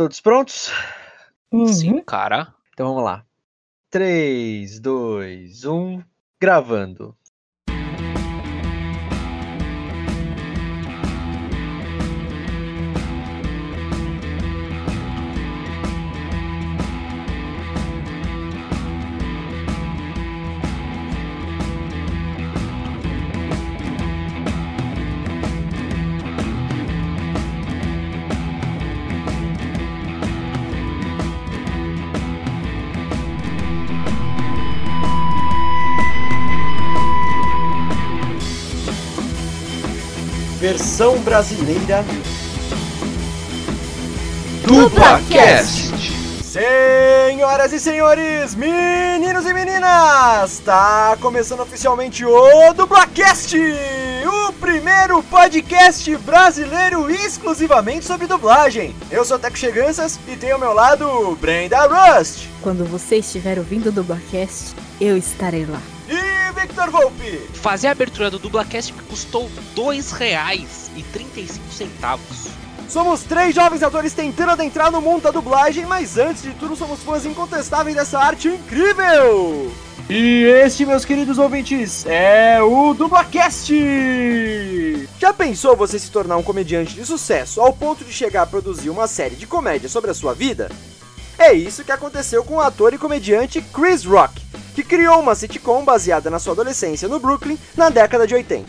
Todos prontos? Uhum. Sim, cara. Então vamos lá. 3, 2, 1, gravando. Versão brasileira DublaCast! Senhoras e senhores, meninos e meninas, está começando oficialmente o Dublacast, o primeiro podcast brasileiro exclusivamente sobre dublagem. Eu sou Teco Cheganças e tenho ao meu lado Brenda Rust Quando você estiver ouvindo o Dublacast, eu estarei lá. Victor Volpe. Fazer a abertura do DublaCast me custou R$ 2,35. Somos três jovens atores tentando adentrar no mundo da dublagem, mas antes de tudo somos fãs incontestáveis dessa arte incrível! E este, meus queridos ouvintes, é o Dublacast! Já pensou você se tornar um comediante de sucesso ao ponto de chegar a produzir uma série de comédia sobre a sua vida? É isso que aconteceu com o ator e comediante Chris Rock, que criou uma sitcom baseada na sua adolescência no Brooklyn na década de 80.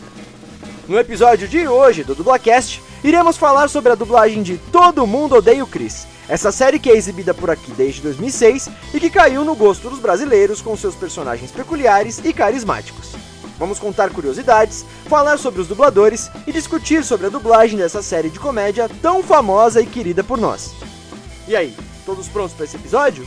No episódio de hoje do Dublacast, iremos falar sobre a dublagem de Todo Mundo Odeia o Chris. Essa série que é exibida por aqui desde 2006 e que caiu no gosto dos brasileiros com seus personagens peculiares e carismáticos. Vamos contar curiosidades, falar sobre os dubladores e discutir sobre a dublagem dessa série de comédia tão famosa e querida por nós. E aí, todos prontos para esse episódio?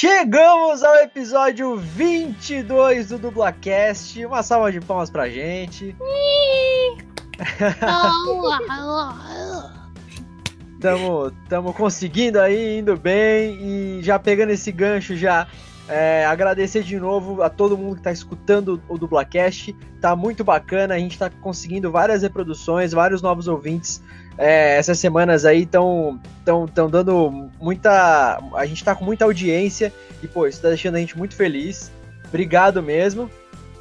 Chegamos ao episódio 22 do Dublacast. Uma salva de palmas pra gente. Tamo, tamo conseguindo aí, indo bem e já pegando esse gancho já. É, agradecer de novo a todo mundo que tá escutando o Dublacast. Tá muito bacana, a gente tá conseguindo várias reproduções, vários novos ouvintes. É, essas semanas aí estão tão, tão dando muita. A gente tá com muita audiência e, pô, isso tá deixando a gente muito feliz. Obrigado mesmo.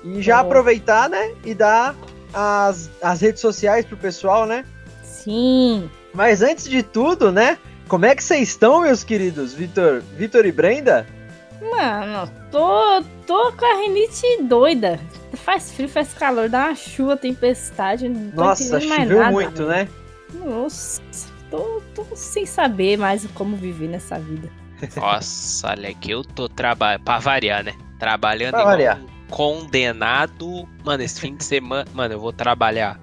E já Bom. aproveitar, né? E dar as, as redes sociais pro pessoal, né? Sim. Mas antes de tudo, né? Como é que vocês estão, meus queridos? Vitor, Vitor e Brenda? Mano, tô, tô com a rinite doida. Faz frio, faz calor, dá uma chuva, tempestade. Não tô Nossa, choveu nada. muito, né? Nossa, tô, tô sem saber mais como viver nessa vida. Nossa, olha que eu tô trabalhando. Pra variar, né? Trabalhando Pra variar. um condenado. Mano, esse fim de semana. Mano, eu vou trabalhar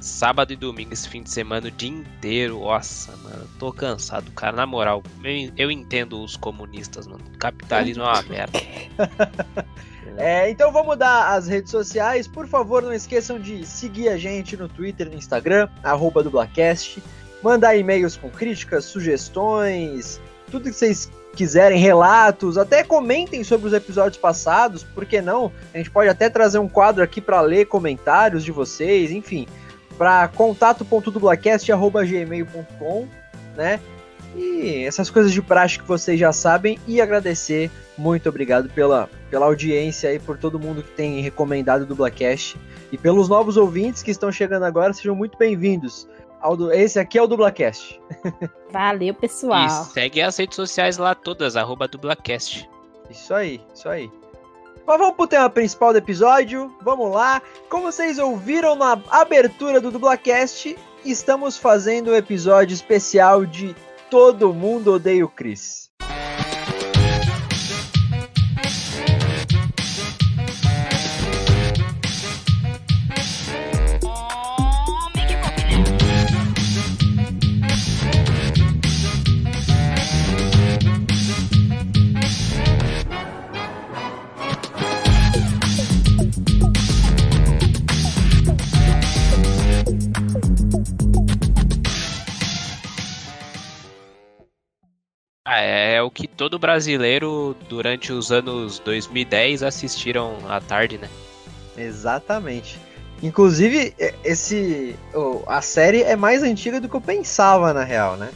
sábado e domingo esse fim de semana o dia inteiro. Nossa, mano, tô cansado, cara. Na moral, eu, eu entendo os comunistas, mano. Capitalismo é uma merda. É, então vamos dar as redes sociais. Por favor, não esqueçam de seguir a gente no Twitter no Instagram, arroba dublacast. Mandar e-mails com críticas, sugestões, tudo que vocês quiserem, relatos, até comentem sobre os episódios passados, por que não? A gente pode até trazer um quadro aqui para ler comentários de vocês, enfim, para contato.dublacast.gmail.com, né? E essas coisas de praxe que vocês já sabem e agradecer muito obrigado pela, pela audiência e por todo mundo que tem recomendado o Dublacast. E pelos novos ouvintes que estão chegando agora, sejam muito bem-vindos. Esse aqui é o Dublacast. Valeu, pessoal. E segue as redes sociais lá todas, arroba dublacast. Isso aí, isso aí. Mas vamos pro tema principal do episódio. Vamos lá. Como vocês ouviram na abertura do Dublacast, estamos fazendo um episódio especial de Todo Mundo Odeia o Chris. Todo brasileiro, durante os anos 2010, assistiram à tarde, né? Exatamente. Inclusive, esse a série é mais antiga do que eu pensava, na real, né?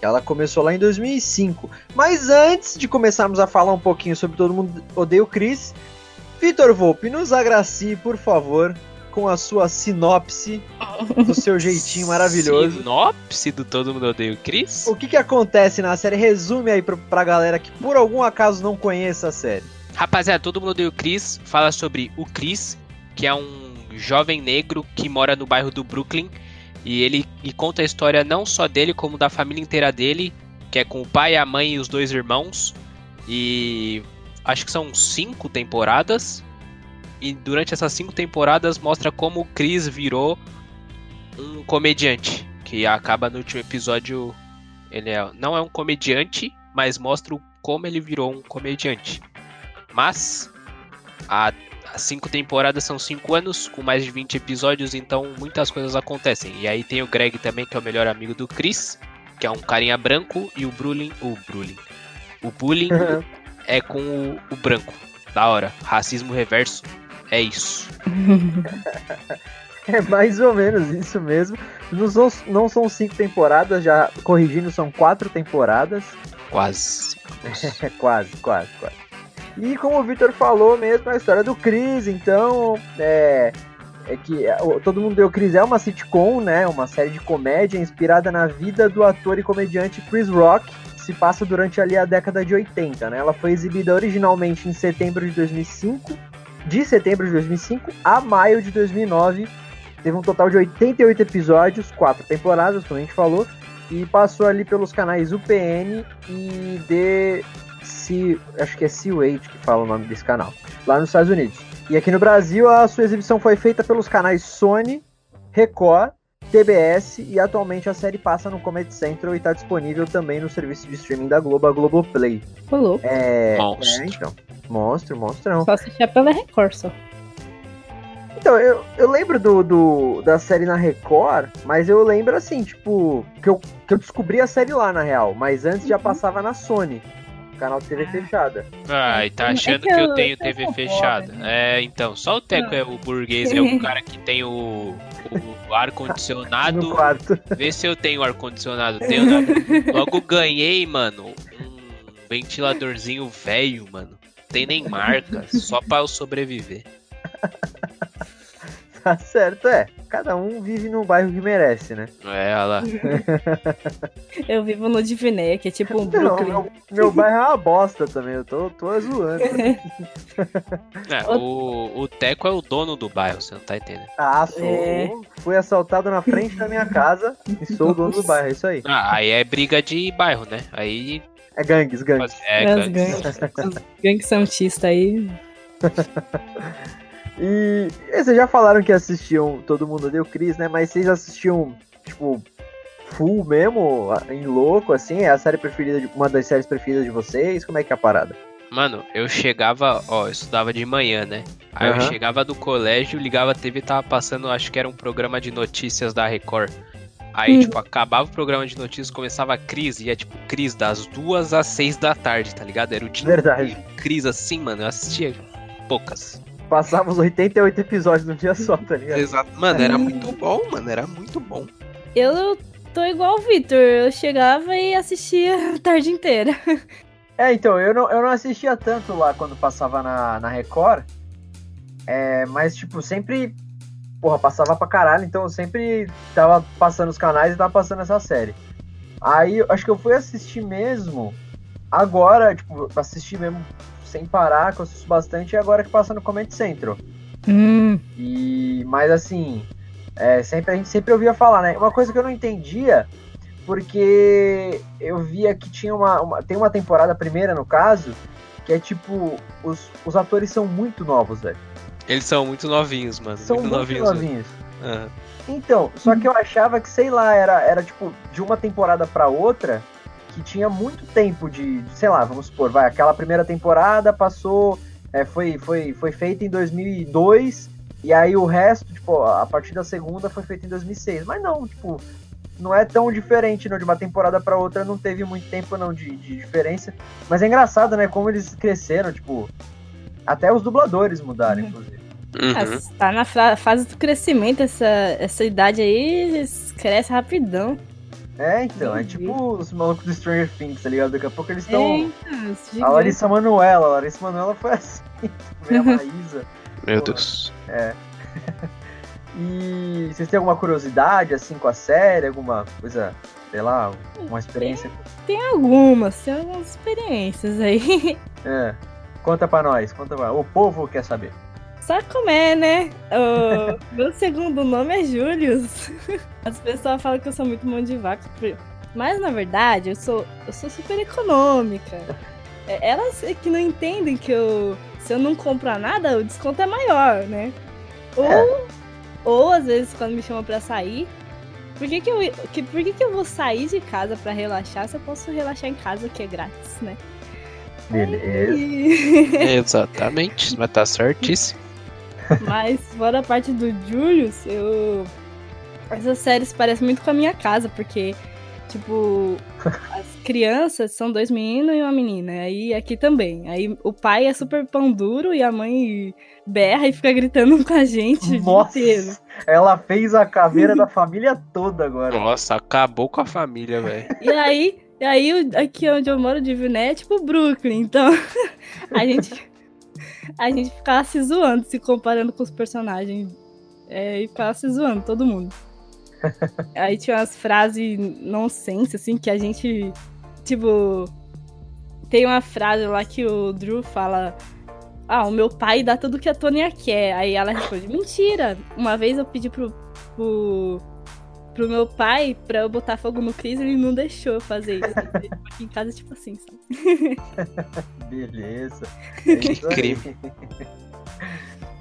Ela começou lá em 2005. Mas antes de começarmos a falar um pouquinho sobre Todo Mundo Odeia o Chris, Vitor Volpe, nos agracie, por favor, com a sua sinopse, do seu jeitinho maravilhoso. Sinopse do Todo Mundo Odeia o Chris? O que que acontece na série? Resume aí pra, pra galera que por algum acaso não conheça a série. Rapaziada, Todo Mundo Odeia o Chris fala sobre o Chris, que é um jovem negro que mora no bairro do Brooklyn e ele e conta a história não só dele, como da família inteira dele, que é com o pai, a mãe e os dois irmãos. E acho que são cinco temporadas. E durante essas cinco temporadas mostra como o Chris virou um comediante. Que acaba no último episódio. Ele é, não é um comediante, mas mostra como ele virou um comediante. Mas a as cinco temporadas são cinco anos, com mais de 20 episódios, então muitas coisas acontecem. E aí tem o Greg também, que é o melhor amigo do Chris, que é um carinha branco, e o Brulin. O Brulin. O Bullying uhum. é com o, o, branco. Da hora. Racismo reverso. É isso. é mais ou menos isso mesmo. Não são, não são cinco temporadas, já corrigindo, são quatro temporadas. Quase. quase, quase, quase. E como o Victor falou mesmo, a história do Chris, então, é, é que é, Todo Mundo Deu Chris é uma sitcom, né, uma série de comédia inspirada na vida do ator e comediante Chris Rock, que se passa durante ali a década de 80, né? Ela foi exibida originalmente em setembro de 2005, de setembro de 2005 a maio de 2009. Teve um total de 88 episódios, quatro temporadas, como a gente falou, e passou ali pelos canais UPN e de C, acho que é C8 que fala o nome desse canal, lá nos Estados Unidos. E aqui no Brasil a sua exibição foi feita pelos canais Sony, Record, TBS e atualmente a série passa no Comedy Central e está disponível também no serviço de streaming da Globo, a Globoplay. Falou. É. É, então. Monstro, monstrão. Só assistia pela Record só. Então, eu, eu lembro do, do, da série na Record, mas eu lembro assim, tipo, que eu, que eu descobri a série lá na real, mas antes já uhum. passava na Sony canal TV fechada. Ah, e tá é achando que eu tenho TV fechada. É, então, só o Teco é o burguês, é o cara que tem o, o ar-condicionado. Vê se eu tenho ar-condicionado. Tenho, né? Logo ganhei, mano, um ventiladorzinho velho, mano. Tem nem marca, só pra eu sobreviver. Tá certo, é. Cada um vive no bairro que merece, né? É, olha lá. eu vivo no Divinéia, que é tipo um Brooklyn. Não, meu, meu bairro é uma bosta também, eu tô, tô zoando. é, o, o Teco é o dono do bairro, você não tá entendendo. Ah, sou. É. Fui assaltado na frente da minha casa e sou o dono do bairro, é isso aí. Ah, aí é briga de bairro, né? Aí... É gangues, gangues. É, gangues. gangues. gangues santista aí... E vocês já falaram que assistiam Todo Mundo Deu Cris, né? Mas vocês assistiam, tipo, full mesmo, em louco, assim? É a série preferida, de, uma das séries preferidas de vocês? Como é que é a parada? Mano, eu chegava, ó, eu estudava de manhã, né? Aí uhum. eu chegava do colégio, ligava a TV e tava passando, acho que era um programa de notícias da Record. Aí, hum. tipo, acabava o programa de notícias, começava a crise, e é tipo, crise das duas às seis da tarde, tá ligado? Era o dia Verdade. crise assim, mano. Eu assistia poucas. Passava os 88 episódios num dia só, tá ligado? Exato. Mano, era muito bom, mano. Era muito bom. Eu tô igual o Victor. Eu chegava e assistia a tarde inteira. É, então, eu não, eu não assistia tanto lá quando passava na, na Record. É, mas, tipo, sempre. Porra, passava pra caralho, então eu sempre tava passando os canais e tava passando essa série. Aí, acho que eu fui assistir mesmo agora, tipo, assistir mesmo sem parar, que eu assisto bastante, e agora que passa no Comedy Central. Hum. E, mas assim, é, sempre, a gente sempre ouvia falar, né? Uma coisa que eu não entendia, porque eu via que tinha uma, uma tem uma temporada primeira, no caso, que é tipo, os, os atores são muito novos, velho. Eles são muito novinhos, mano. São muito, muito novinhos. novinhos. Uhum. Então, só que eu achava que, sei lá, era, era tipo, de uma temporada para outra, que tinha muito tempo de, sei lá, vamos supor, vai, aquela primeira temporada passou, é, foi, foi, foi feita em 2002, e aí o resto, tipo, a partir da segunda foi feita em 2006. Mas não, tipo, não é tão diferente, não. De uma temporada para outra não teve muito tempo, não, de, de diferença. Mas é engraçado, né? Como eles cresceram, tipo. Até os dubladores mudaram, Uhum. inclusive. Uhum. Ah, tá na fase do crescimento, essa, essa idade aí cresce rapidão. É, então, é tipo os malucos do Stranger Things, tá ligado? Daqui a pouco eles estão. É, A. Larissa Manoela, a Larissa Manoela foi assim, a Maísa. Meu Deus. E vocês têm alguma curiosidade, assim, com a série? Alguma coisa, sei lá, uma experiência? Tem algumas, tem algumas experiências aí. É. Conta pra nós, conta pra O povo quer saber. Sabe como é, né? O meu segundo nome é Julius. As pessoas falam que eu sou muito mão de vaca. Mas na verdade, eu sou, eu sou super econômica. É, Elas é que não entendem que eu, se eu não comprar nada, o desconto é maior, né? Ou, É. ou às vezes quando me chamam pra sair. Por que, que, eu, que, por que, que eu vou sair de casa pra relaxar se eu posso relaxar em casa que é grátis, né? Beleza. E- Exatamente, mas tá certíssimo. Mas fora a parte do Julius, eu. Essas séries parecem muito com a minha casa, porque, tipo, as crianças são dois meninos e uma menina. Aí aqui também. Aí o pai é super pão duro e a mãe berra e fica gritando com a gente o dia Nossa, inteiro. ela fez a caveira da família toda agora. Nossa, acabou com a família, velho. E aí, e aí aqui onde eu moro de Viné é tipo Brooklyn, então a gente. A gente ficava se zoando, se comparando com os personagens. É, e ficava se zoando, todo mundo. Aí tinha umas frases nonsense, assim, que a gente. Tipo. Tem uma frase lá que o Drew fala. Ah, o meu pai dá tudo que a Tônia quer. Aí ela responde: Mentira! Uma vez eu pedi pro, pro, pro meu pai pra eu botar fogo no Chris e ele não deixou eu fazer isso. Aqui em casa, tipo assim, sabe? Beleza. É Que crime.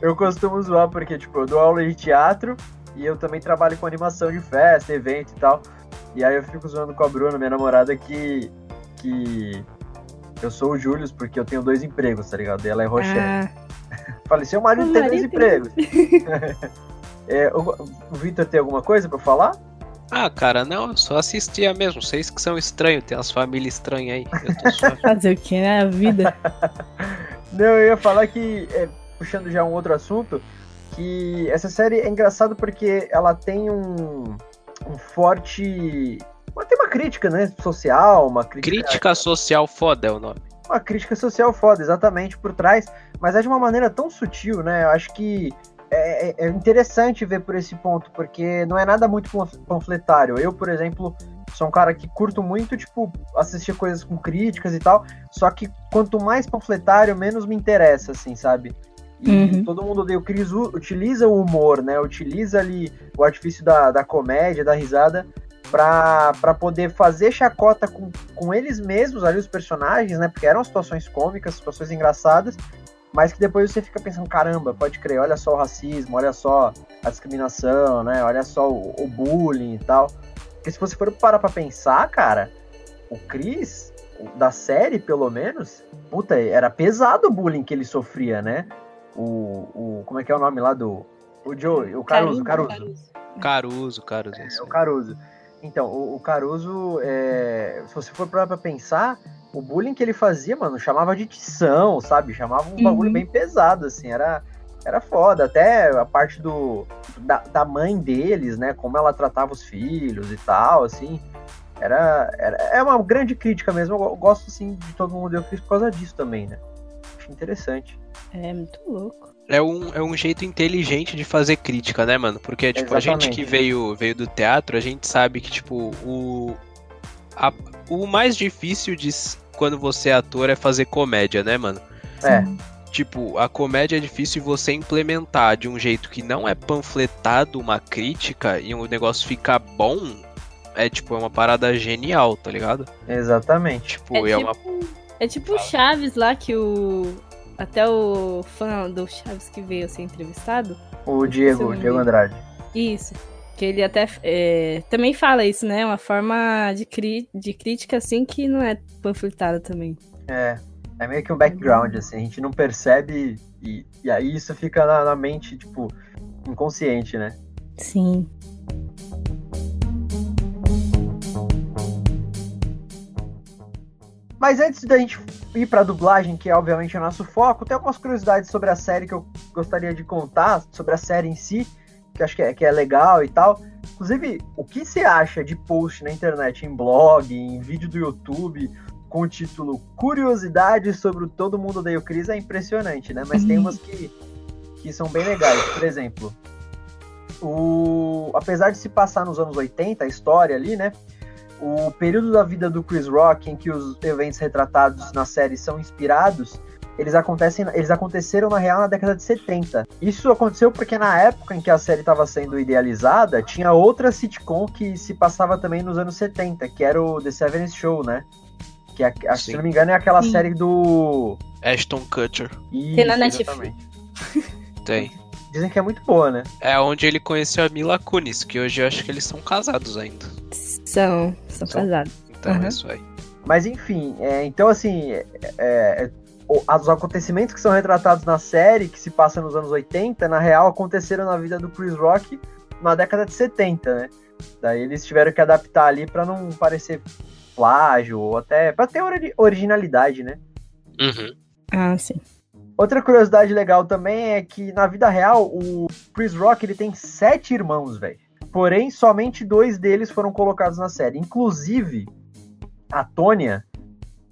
Eu costumo zoar porque, tipo, eu dou aula de teatro e eu também trabalho com animação de festa, evento e tal. E aí eu fico zoando com a Bruna, minha namorada, que. que eu sou o Július porque eu tenho dois empregos, tá ligado? E ela é Rochelle. Ah, Falei, seu marido tem dois empregos. É, o o Vitor tem alguma coisa pra falar? Ah, cara, não, só assistia mesmo. Vocês que são estranhos, tem umas famílias estranhas aí. Eu tô suave. fazer o que, né? A vida. Não, eu ia falar que, é, puxando já um outro assunto, que essa série é engraçada porque ela tem um, um forte. Uma, tem uma crítica, né? Social, uma crítica. Crítica social foda é o nome. Uma crítica social foda, exatamente, por trás, mas é de uma maneira tão sutil, né? Eu acho que é, é- é interessante ver por esse ponto, porque não é nada muito panf- panfletário. Eu, por exemplo, sou um cara que curto muito, tipo, assistir coisas com críticas e tal, só que quanto mais panfletário, menos me interessa, assim, sabe? E Uhum. todo mundo odeia. O Chris u- utiliza o humor, né? Utiliza ali o artifício da, da comédia, da risada, pra, pra poder fazer chacota com, com eles mesmos ali, os personagens, né? Porque eram situações cômicas, situações engraçadas, mas que depois você fica pensando, caramba, pode crer, olha só o racismo, olha só a discriminação, né? Olha só o, o bullying e tal. Porque se você for parar pra pensar, cara, o Chris, da série, pelo menos, puta, era pesado o bullying que ele sofria, né? O, o como é que é o nome lá do... O Joe, o Caruso, Caruso. Caruso, Caruso. é É, isso o. Caruso. Então, o, o Caruso, é, se você for parar pra pensar, o bullying que ele fazia, mano, chamava de tição, sabe? Chamava um Uhum. bagulho bem pesado, assim, era, era foda. Até a parte do da, da mãe deles, né? Como ela tratava os filhos e tal, assim. Era, era, é uma grande crítica mesmo. Eu go- gosto, assim, de todo mundo eu fiz por causa disso também, né? Acho interessante. É muito louco. É um, é um jeito inteligente de fazer crítica, né, mano? Porque, tipo, a gente Exatamente. que veio, veio do teatro, a gente sabe que, tipo, o. a- o mais difícil de quando você é ator é fazer comédia, né, mano? É. Tipo, a comédia é difícil você implementar de um jeito que não é panfletado uma crítica e o negócio ficar bom. É tipo, é uma parada genial, tá ligado? Exatamente. Tipo, é, É uma. tipo, é tipo o Chaves lá que o. Até o fã do Chaves que veio ser entrevistado. O Diego, o Diego. Andrade. Isso que ele até é, também fala isso, né? Uma forma de, de crítica, assim, que não é panfletada também. É, é meio que um background, assim, a gente não percebe e, e aí isso fica na, na mente, tipo, inconsciente, né? Sim. Mas antes da gente ir para dublagem, que é obviamente o nosso foco, tem algumas curiosidades sobre a série que eu gostaria de contar, sobre a série em si que acho que é, que é legal e tal. Inclusive, o que você acha de post na internet, em blog, em vídeo do YouTube, com o título Curiosidades sobre o Todo Mundo Odeia o Chris é impressionante, né? Mas tem umas que, que são bem legais. Por exemplo, o... apesar de se passar nos anos 80, a história ali, né? O período da vida do Chris Rock em que os eventos retratados na série são inspirados, eles, acontecem, eles aconteceram na real na década de 70. Isso aconteceu porque na época em que a série estava sendo idealizada, tinha outra sitcom que se passava também nos anos 70, que era o The Seven Show, né? Que, é, se não me engano, é aquela Sim. série do. Ashton Kutcher. Tem na Netflix. Tem. Dizem que é muito boa, né? É onde ele conheceu a Mila Kunis, que hoje eu acho que eles são casados ainda. São, são São. casados. Então Uhum. é isso aí. Mas enfim, é, então assim, é, é, os acontecimentos que são retratados na série, que se passa nos anos 80, na real aconteceram na vida do Chris Rock na década de 70, né? Daí eles tiveram que adaptar ali pra não parecer plágio, ou até pra ter ori- originalidade, né? Uhum. Ah, sim. Outra curiosidade legal também é que na vida real o Chris Rock ele tem sete irmãos, velho. Porém, somente dois deles foram colocados na série. Inclusive, a Tônia,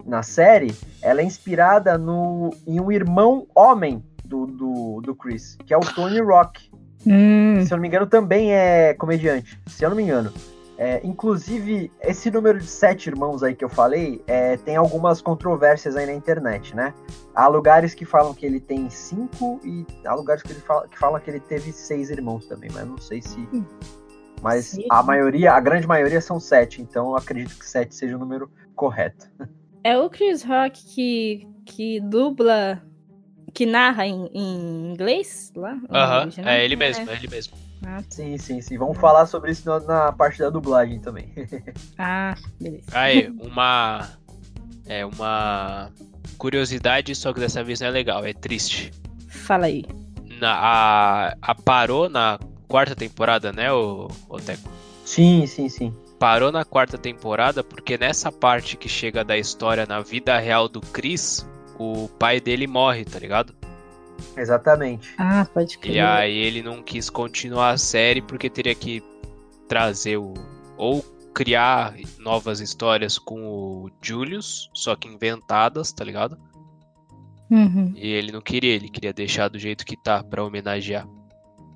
na série, ela é inspirada no, em um irmão homem do, do, do Chris, que é o Tony Rock. Hum, Se eu não me engano, também é comediante. Se eu não me engano. É, inclusive, esse número de sete irmãos aí que eu falei, é, tem algumas controvérsias aí na internet, né? Há lugares que falam que ele tem cinco e há lugares que, ele fala, que falam que ele teve seis irmãos também, mas não sei se. Hum. Mas Sim. a maioria, a grande maioria são sete, então eu acredito que sete seja o número correto. é o Chris Rock que, que dubla, que narra em, em inglês lá? Aham, é ele mesmo, é ele mesmo. Ah, Sim, sim, sim. Vamos falar sobre isso na, na parte da dublagem também. ah, beleza. Aí, uma. É uma curiosidade, só que dessa vez não é legal, é triste. Fala aí. Na, a, a parou na quarta temporada, né, o, o Teco? sim, sim, sim. Parou na quarta temporada porque nessa parte que chega da história na vida real do Chris, o pai dele morre, tá ligado? Exatamente. Ah, pode crer. E aí ele não quis continuar a série porque teria que trazer o. ou criar novas histórias com o Julius, só que inventadas, tá ligado? Uhum. E ele não queria, ele queria deixar do jeito que tá pra homenagear.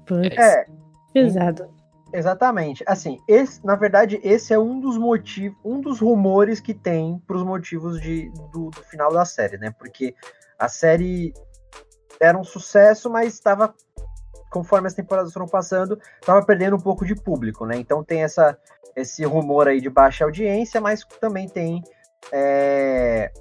Putz, É, pesado. Exatamente. Assim, esse, na verdade, esse é um dos motivos, um dos rumores que tem pros motivos de, do, do final da série, né? Porque a série era um sucesso, mas estava, conforme as temporadas foram passando, estava perdendo um pouco de público, né? Então tem essa, esse rumor aí de baixa audiência, mas também tem é,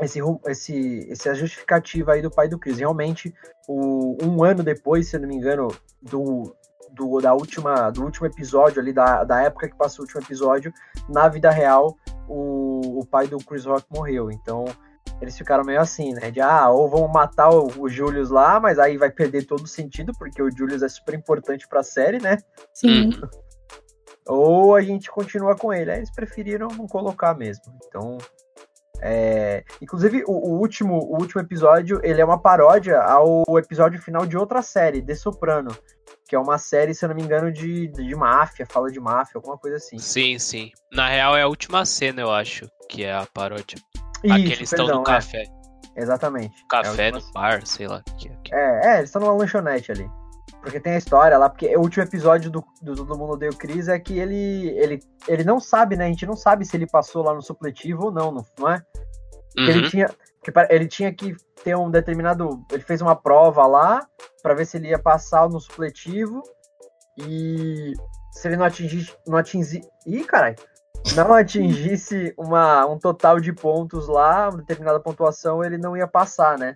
esse, esse, essa justificativa aí do pai do Chris. Realmente, o, um ano depois, se não me engano, do, do, da última, do último episódio ali, da, da época que passou o último episódio, na vida real, o, o pai do Chris Rock morreu. Então, eles ficaram meio assim, né? De, ah, ou vão matar o, o Julius lá, mas aí vai perder todo o sentido, porque o Julius é super importante pra série, né? Sim. Uhum. Ou a gente continua com ele. Aí eles preferiram não colocar mesmo. Então. É... Inclusive, o, o último, o último episódio ele é uma paródia ao episódio final de outra série, The Soprano. Que é uma série, se eu não me engano, de, de máfia, fala de máfia, alguma coisa assim. Sim, sim. Na real é a última cena, eu acho, que é a paródia. Isso, Aqui eles estão no é, café. exatamente. É Café última no bar, sei lá. Que, que... É, é, eles estão numa lanchonete ali. Porque tem a história lá, porque o último episódio do, do Todo Mundo Odeia o Chris é que ele, ele, ele não sabe, né? A gente não sabe se ele passou lá no supletivo ou não, não, não é? Uhum. ele tinha, que ele tinha que ter um determinado. Ele fez uma prova lá pra ver se ele ia passar no supletivo. E se ele não atingisse. Não atingisse. Ih, caralho! Não atingisse uma, um total de pontos lá, uma determinada pontuação, ele não ia passar, né?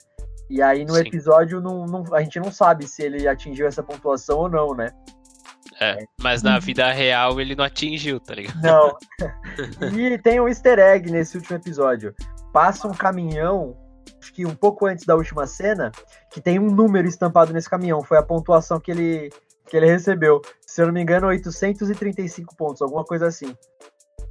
E aí no Sim. episódio não, não- a gente não sabe se ele atingiu essa pontuação ou não, né? É, mas na vida real ele não atingiu, tá ligado? Não. e tem um easter egg nesse último episódio. Passa um caminhão, acho que um pouco antes da última cena, que tem um número estampado nesse caminhão. Foi a pontuação que ele, que ele recebeu. Se eu não me engano, 835 pontos, alguma coisa assim.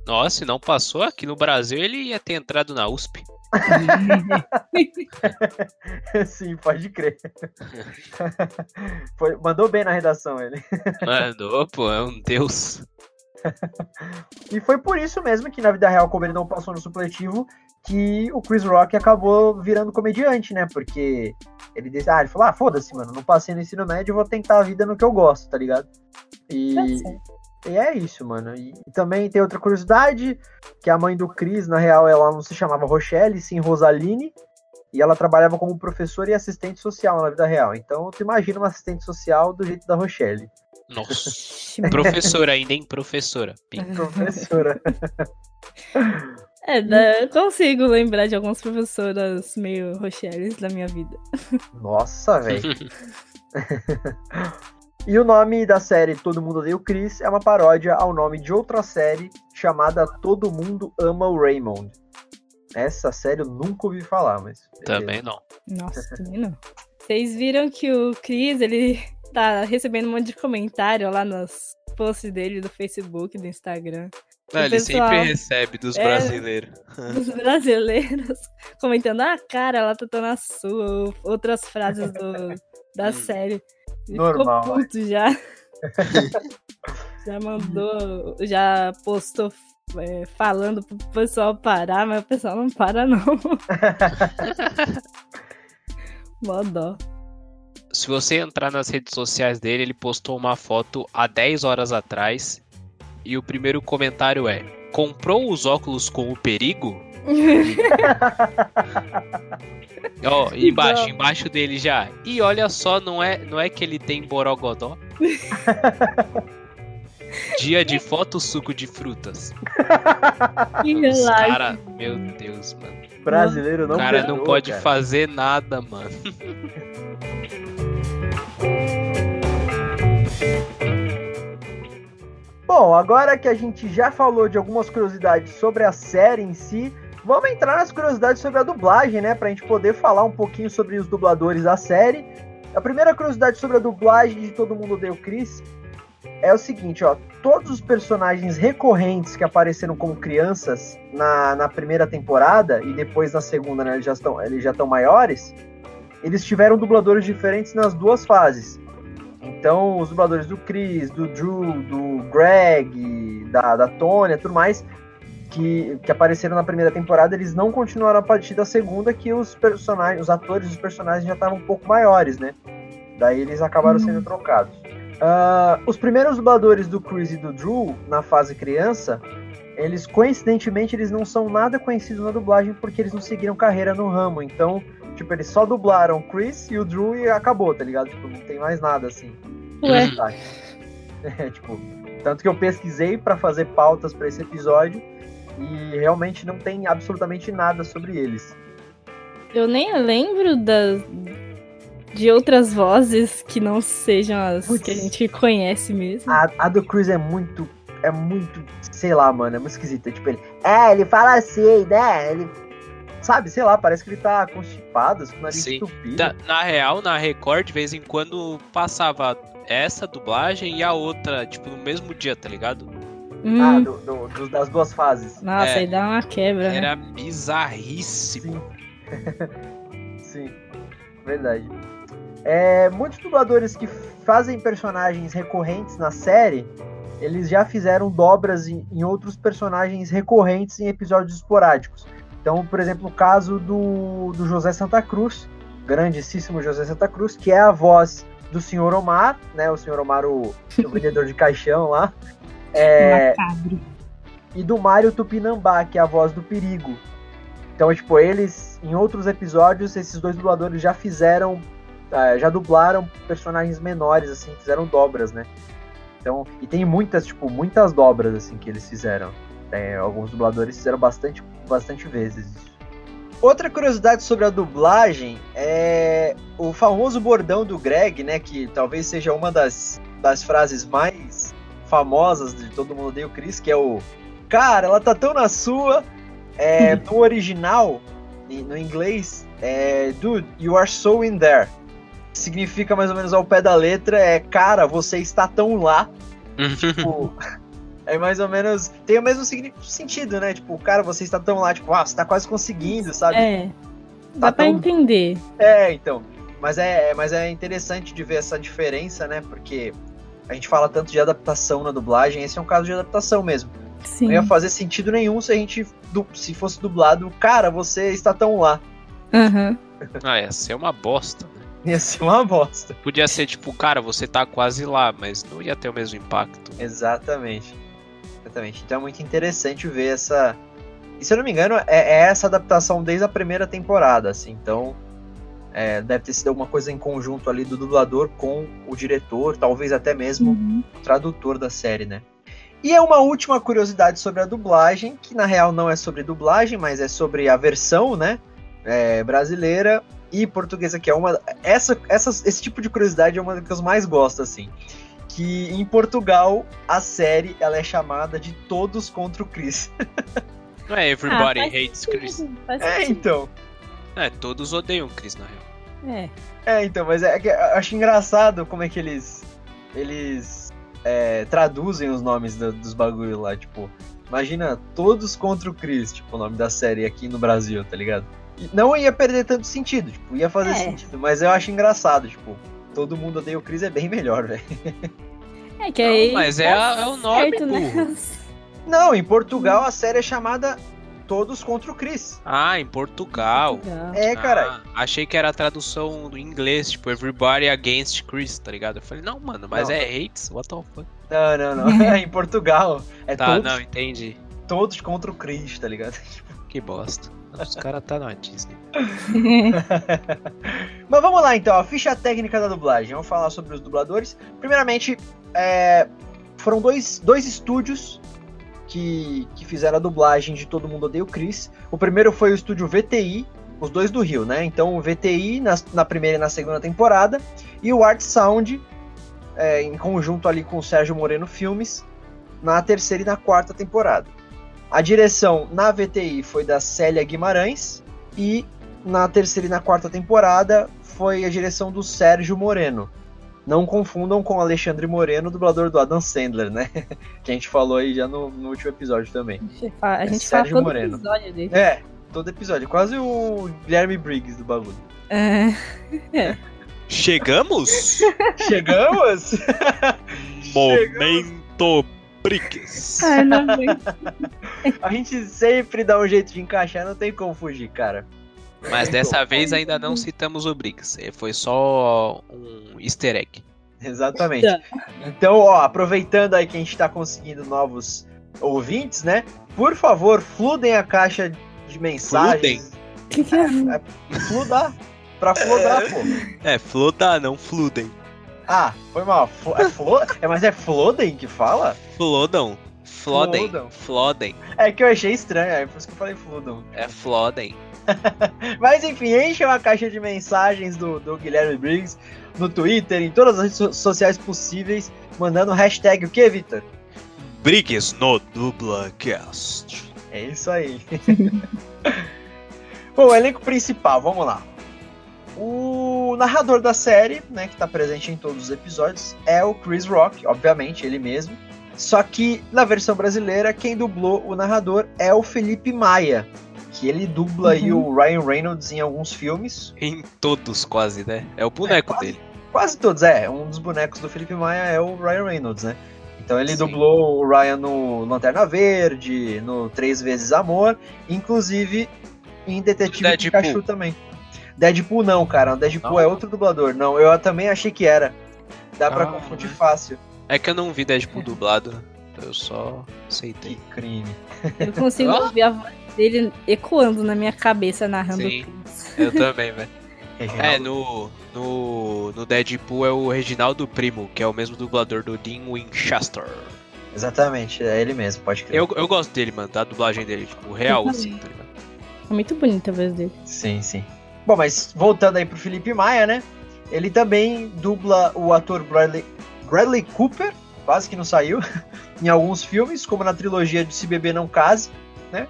Nossa, se não passou aqui no Brasil, ele ia ter entrado na USP. Sim, pode crer. Foi, mandou bem na redação ele. Mandou, pô, é um deus. e foi por isso mesmo que na vida real, como ele não passou no supletivo, que o Chris Rock acabou virando comediante, né? Porque ele disse, ah, ele falou, ah, foda-se, mano, não passei no ensino médio, vou tentar a vida no que eu gosto, tá ligado? E, tá e é isso, mano. E, e, também tem outra curiosidade, que a mãe do Chris, na real, ela não se chamava Rochelle, sim Rosaline, e ela trabalhava como professora e assistente social na vida real. Então, tu imagina uma assistente social do jeito da Rochelle. Nossa. professora ainda, hein? Professora. professora. É, eu consigo lembrar de algumas professoras meio Rochelles da minha vida. Nossa, velho. e o nome da série Todo Mundo Odeia o Chris é uma paródia ao nome de outra série chamada Todo Mundo Ama o Raymond. Essa série eu nunca ouvi falar, mas. Também não. Nossa, também não. Vocês viram que o Chris, ele tá recebendo um monte de comentário lá nos posts dele do Facebook, do Instagram. Não, ele pessoal, sempre recebe dos é, brasileiros. Dos brasileiros comentando, ah, cara, ela tá tão na sua, outras frases do, da hum. série. Ele Normal. Ficou puto já. já mandou, já postou é, falando pro pessoal parar, mas o pessoal não para, não. Mó dó. Se você entrar nas redes sociais dele, ele postou uma foto há 10 horas atrás. E o primeiro comentário é: Comprou os óculos com o perigo? Ó, oh, embaixo, embaixo dele já. E olha só, não é, não é que ele tem borogodó? Dia de foto suco de frutas. Os cara, meu Deus, mano. Brasileiro não O cara perdoa, não pode cara. fazer nada, mano. Bom, agora que a gente já falou de algumas curiosidades sobre a série em si, vamos entrar nas curiosidades sobre a dublagem, né? Pra gente poder falar um pouquinho sobre os dubladores da série. A primeira curiosidade sobre a dublagem de Todo Mundo Deu Chris é o seguinte, ó. Todos os personagens recorrentes que apareceram como crianças na, na primeira temporada e depois na segunda, né, eles já estão eles já estão maiores, eles tiveram dubladores diferentes nas duas fases. Então, os dubladores do Chris, do Drew, do Greg, da, da Tônia, tudo mais, que, que apareceram na primeira temporada, eles não continuaram a partir da segunda, que os personagens, os atores os personagens já estavam um pouco maiores, né? Daí eles acabaram uhum. sendo trocados. Uh, os primeiros dubladores do Chris e do Drew, na fase criança, eles coincidentemente eles não são nada conhecidos na dublagem porque eles não seguiram carreira no ramo. Então, tipo, eles só dublaram o Chris e o Drew e acabou, tá ligado? Tipo, não tem mais nada assim. Ué. É, tipo, tanto que eu pesquisei para fazer pautas para esse episódio e realmente não tem absolutamente nada sobre eles. Eu nem lembro das, de outras vozes que não sejam as Puts, que a gente conhece mesmo. A, a, do Chris é muito. É muito. Sei lá, mano, é muito esquisita. Tipo, ele. É, ele fala assim, né? Ele. Sabe, sei lá, parece que ele tá constipado, com o nariz Sim. estupido. Da, na real, na Record, de vez em quando passava essa dublagem e a outra, tipo, no mesmo dia, tá ligado? Hum. Ah, do, do, do, das duas fases. Nossa, é, aí dá uma quebra. Né? Era né? bizarríssimo. Sim. Sim, verdade. É, muitos dubladores que fazem personagens recorrentes na série, eles já fizeram dobras em, em, outros personagens recorrentes em episódios esporádicos. Então, por exemplo, o caso do, do José Santa Cruz, grandíssimo José Santa Cruz, que é a voz do Sr. Omar, né? O Sr. Omar, o, o vendedor de caixão lá. É, e do Mário Tupinambá, que é a voz do Perigo. Então, tipo, eles, em outros episódios, esses dois dubladores já fizeram uh, já dublaram personagens menores, assim, fizeram dobras, né? Então, e tem muitas, tipo, muitas dobras, assim, que eles fizeram. É, alguns dubladores fizeram bastante, bastante vezes isso. Outra curiosidade sobre a dublagem é o famoso bordão do Greg, né? Que talvez seja uma das, das frases mais famosas de Todo Mundo Odeia o Chris, que é o Cara, ela tá tão na sua. É, no original, no inglês, é Dude, you are so in there significa mais ou menos ao pé da letra é cara, você está tão lá. tipo, É mais ou menos. Tem o mesmo sentido, né? Tipo, cara, você está tão lá, tipo, ah, você tá quase conseguindo, sabe? É. Dá Tá pra tão- entender. É, então. Mas é, mas é interessante de ver essa diferença, né? Porque a gente fala tanto de adaptação na dublagem, esse é um caso de adaptação mesmo. Sim. Não ia fazer sentido nenhum se a gente, se fosse dublado, cara, você está tão lá. Aham. Ah, ia ser uma bosta, né? Ia ser uma bosta. Podia ser tipo, cara, você tá quase lá, mas não ia ter o mesmo impacto. Exatamente. Exatamente. Então é muito interessante ver essa. E se eu não me engano, é, é essa adaptação desde a primeira temporada, assim. Então. é, deve ter sido alguma coisa em conjunto ali do dublador com o diretor, talvez até mesmo Uhum. o tradutor da série, né? E é uma última curiosidade sobre a dublagem, que na real não é sobre dublagem, mas é sobre a versão, né? é, brasileira e portuguesa, que é uma. Essa, essas, esse tipo de curiosidade é uma das que eu mais gosto, assim. Que em Portugal a série ela é chamada de Todos contra o Chris. Não é Everybody Ah, Hates sentido, Chris. É, então. É, todos odeiam Chris, na real. É. É, então, mas é que eu acho engraçado como é que eles. Eles é, traduzem os nomes do- dos bagulho lá, tipo. Imagina todos contra o Chris, tipo, o nome da série aqui no Brasil, tá ligado? E não ia perder tanto sentido, tipo, ia fazer É. sentido, mas eu acho engraçado, tipo, todo mundo odeia o Chris é bem melhor, velho. É que aí. mas é tá a- é o nome, certo, né? Não, em Portugal a série é chamada Todos contra o Chris. Ah, em Portugal. É, caralho. Ah, achei que era a tradução do inglês, tipo, Everybody Against Chris, tá ligado? Eu falei, não, mano, mas Não. é hates? What the fuck? Não, não, não. É em Portugal. É Tá, todos, não, entendi. todos contra o Chris, tá ligado? Que bosta. Os caras tá na Disney. Mas vamos lá então, a ficha técnica da dublagem. Vamos falar sobre os dubladores. Primeiramente, é, foram dois, dois estúdios que, que fizeram a dublagem de Todo Mundo Odeia o Chris. O primeiro foi o estúdio VTI, os dois do Rio, né? Então o VTI na, na primeira e na segunda temporada, e o Art Sound, é, em conjunto ali com o Sérgio Moreno Filmes, na terceira e na quarta temporada. A direção na VTI foi da Célia Guimarães e na terceira e na quarta temporada foi a direção do Sérgio Moreno. Não confundam com Alexandre Moreno, dublador do Adam Sandler, né? Que a gente falou aí já no, no último episódio também. A gente É fala Sérgio todo Moreno. episódio dele. É, todo episódio. Quase o Guilherme Briggs do bagulho. É. Chegamos? Chegamos? Momento Bricks. Ai, não a gente sempre dá um jeito de encaixar, não tem como fugir, cara. Mas dessa vez ainda não citamos o Briggs. Ele Foi só um easter egg. Exatamente. Então, ó, aproveitando aí que a gente tá conseguindo novos ouvintes, né? Por favor, fludem a caixa de mensagens. Que que é? Fludar. Pra fludar, pô. É, Floda não Fluden. Ah, foi mal. Flo- É, flo... é, mas é Floden que fala? Flodam. Floden. Floden. É que eu achei estranho, é por isso que eu falei Fludon. É Floden. Mas enfim, enchem a caixa de mensagens do, do Guilherme Briggs no Twitter, em todas as redes so- sociais possíveis, mandando hashtag o que, Vitor? Briggs no Dublacast. É isso aí. Bom, o elenco principal, vamos lá. O narrador da série, né, que tá presente em todos os episódios, é o Chris Rock, obviamente, ele mesmo. Só que na versão brasileira, quem dublou o narrador é o Felipe Maia, que ele dubla aí o Ryan Reynolds em alguns filmes. Em todos, quase, né? É o boneco É, quase. dele. Quase todos, é. Um dos bonecos do Felipe Maia é o Ryan Reynolds, né? Então ele Sim. dublou o Ryan no Lanterna Verde, no Três Vezes Amor, inclusive em Detetive Deadpool. Pikachu também. Deadpool não, cara. O Deadpool Não? é outro dublador. Não, eu também achei que era. Dá pra Ah, confundir né? fácil. É que eu não vi Deadpool dublado. Eu só aceitei. Que crime. Eu consigo Ah. ouvir a voz dele ecoando na minha cabeça, narrando Sim. Eu também, velho. É, Reginaldo. no, no, no Deadpool é o Reginaldo Primo, que é o mesmo dublador do Dean Winchester. Exatamente, é ele mesmo, pode crer. Eu, eu gosto dele, mano, da dublagem dele, tipo, real, assim, tá ligado? É muito bonita a voz dele. Sim, sim. Bom, mas voltando aí pro Felipe Maia, né? Ele também dubla o ator Bradley, Bradley Cooper, quase que não saiu, em alguns filmes, como na trilogia de Se Beber Não Case, né?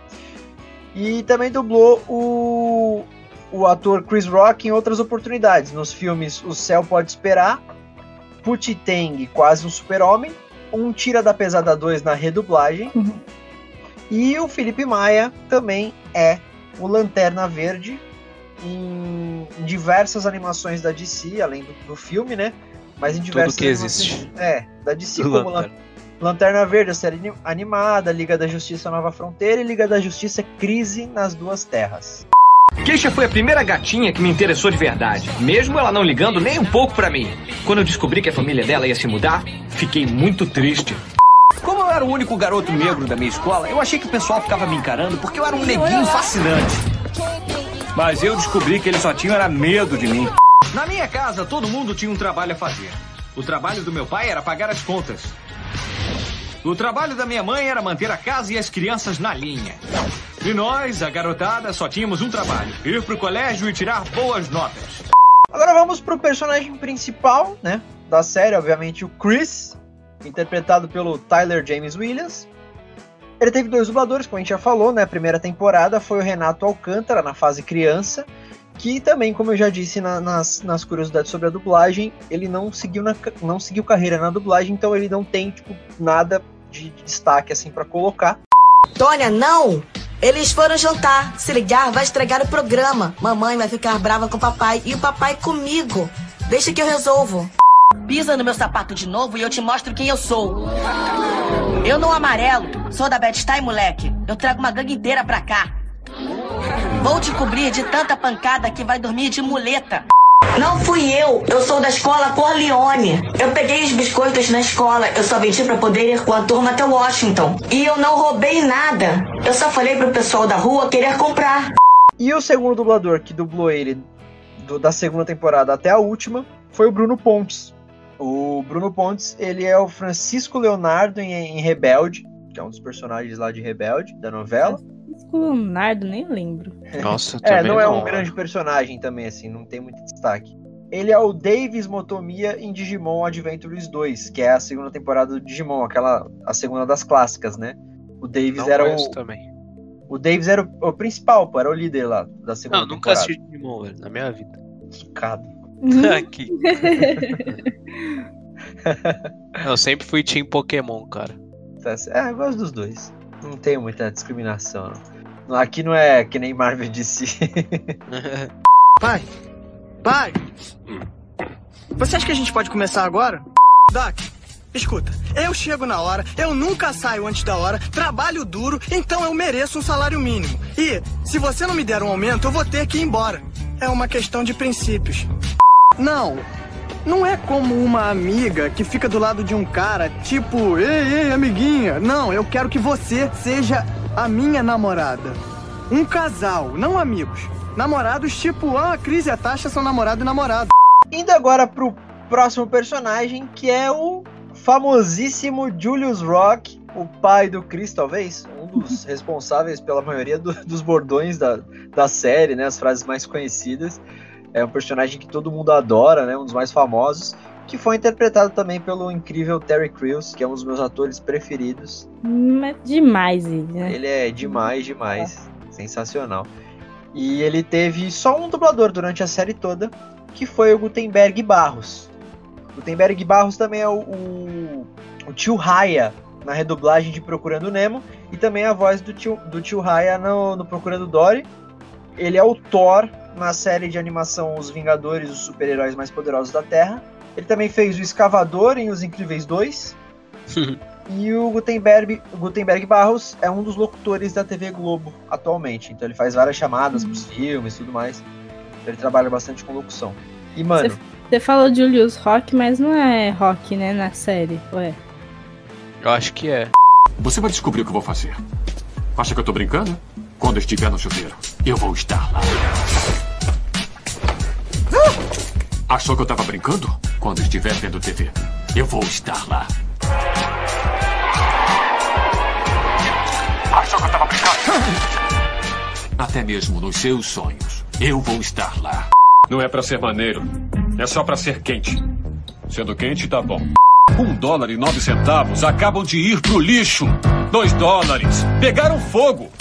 E também dublou o, o ator Chris Rock em outras oportunidades, nos filmes O Céu Pode Esperar, Putiteng, Quase um Super-Homem, um Tira da Pesada 2 na redublagem. Uhum. E o Felipe Maia também é o Lanterna Verde em diversas animações da DC, além do, do filme, né? Mas em diversas que existe. É, da DC Do como Lanterna. Lan- Lanterna Verde, a série ani- animada, Liga da Justiça Nova Fronteira e Liga da Justiça Crise nas Duas Terras. Keisha foi a primeira gatinha que me interessou de verdade, mesmo ela não ligando nem um pouco pra mim. Quando eu descobri que a família dela ia se mudar, fiquei muito triste. Como eu era o único garoto negro da minha escola, eu achei que o pessoal ficava me encarando porque eu era um neguinho fascinante. Mas eu descobri que eles só tinham era medo de mim. Na minha casa, todo mundo tinha um trabalho a fazer. O trabalho do meu pai era pagar as contas. O trabalho da minha mãe era manter a casa e as crianças na linha. E nós, a garotada, só tínhamos um trabalho: ir pro colégio e tirar boas notas. Agora vamos pro personagem principal, né? Da série, obviamente, o Chris, interpretado pelo Tyler James Williams. Ele teve dois dubladores, como a gente já falou, né? A primeira temporada foi o Renato Alcântara, na fase criança, que também, como eu já disse na- nas, nas curiosidades sobre a dublagem, ele não seguiu, na, não seguiu carreira na dublagem, então ele não tem, tipo, nada de, de destaque, assim, para colocar. Tônia, não! Eles foram jantar. Se ligar, vai estragar o programa. Mamãe vai ficar brava com o papai e o papai comigo. Deixa que eu resolvo. Pisa no meu sapato de novo e eu te mostro quem eu sou. Eu não amarelo, sou da Bad Style, moleque. Eu trago uma gangue inteira pra cá. Vou te cobrir de tanta pancada que vai dormir de muleta. Não fui eu, eu sou da escola Corleone. Eu peguei os biscoitos na escola, eu só vendi pra poder ir com a turma até Washington. E eu não roubei nada. Eu só falei pro pessoal da rua querer comprar. E o segundo dublador que dublou ele do- da segunda temporada até a última foi o Bruno Pontes. O Bruno Pontes, ele é o Francisco Leonardo em, em Rebelde, que é um dos personagens lá de Rebelde, da novela. Francisco Leonardo, nem lembro. Nossa, É, não é um grande personagem também, assim, não tem muito destaque. Ele é o Davis Motomiya em Digimon Adventures 2, que é a segunda temporada do Digimon, aquela a segunda das clássicas, né? O Davis Não era o também. o Davis era o, o principal, pô, era o líder lá da segunda Não, nunca temporada. assisti Digimon, velho, na minha vida. Quicado. Aqui. Eu sempre fui Team Pokémon, cara. Tá É, eu gosto dos dois. Não tem muita discriminação. Não. Aqui não é que nem Marvel DC. Pai! Pai! Você acha que a gente pode começar agora? Doc, escuta. Eu chego na hora, eu nunca saio antes da hora, trabalho duro, então eu mereço um salário mínimo. E, se você não me der um aumento, eu vou ter que ir embora. É uma questão de princípios. Não, não é como uma amiga que fica do lado de um cara, tipo, ei, ei, amiguinha. Não, eu quero que você seja a minha namorada. Um casal, não amigos. Namorados tipo, ah, a Cris e a Tasha são namorado e namorado. Indo agora pro próximo personagem, que é o famosíssimo Julius Rock, o pai do Chris, talvez. Um dos responsáveis pela maioria do- dos bordões da, da série, né? As frases mais conhecidas. É um personagem que todo mundo adora, né? Um dos mais famosos. Que foi interpretado também pelo incrível Terry Crews, que é um dos meus atores preferidos. Mas demais ele, né? Ele é demais, demais. Sensacional. E ele teve só um dublador durante a série toda, que foi o Gutenberg Barros. Gutenberg Barros também é o, o, o tio Raya na redublagem de Procurando Nemo e também a voz do tio, do tio Raya no, no Procurando Dory. Ele é o Thor na série de animação Os Vingadores, os super-heróis mais poderosos da Terra. Ele também fez o Escavador em Os Incríveis 2. E o Gutenberg, Gutenberg Barros é um dos locutores da TV Globo atualmente. Então ele faz várias chamadas pros filmes e tudo mais. Então ele trabalha bastante com locução. E, mano, Você falou Julius Rock, mas não é Rock, né, na série, ué. Eu acho que é. Você vai descobrir o que eu vou fazer. Acha que eu tô brincando? Quando estiver no chuveiro, eu vou estar lá. Achou que eu tava brincando? Quando estiver vendo TV, eu vou estar lá. Achou que eu tava brincando? Até mesmo nos seus sonhos, eu vou estar lá. Não é pra ser maneiro. É só pra ser quente. Sendo quente, tá bom. Um dólar e nove centavos acabam de ir pro lixo. Dois dólares. Pegaram fogo.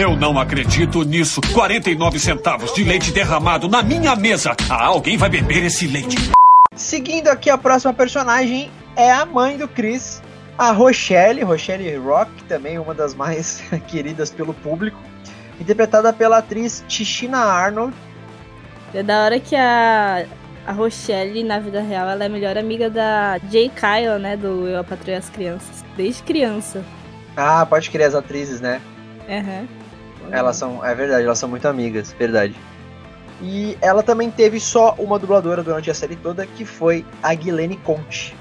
Eu não acredito nisso. 49 centavos de leite derramado na minha mesa. Ah, alguém vai beber esse leite. seguindo aqui a próxima personagem é a mãe do Chris, a Rochelle, Rochelle Rock, também uma das mais queridas pelo público, interpretada pela atriz Tishina Arnold. É da hora que a, a Rochelle, na vida real, ela é a melhor amiga da Jay Kyle, né, do Eu, a Patrulha as Crianças, desde criança. Ah, pode crer as atrizes, né? Uhum. Elas são, é verdade, elas são muito amigas, verdade. E ela também teve só uma dubladora durante a série toda, que foi a Guilene Conte.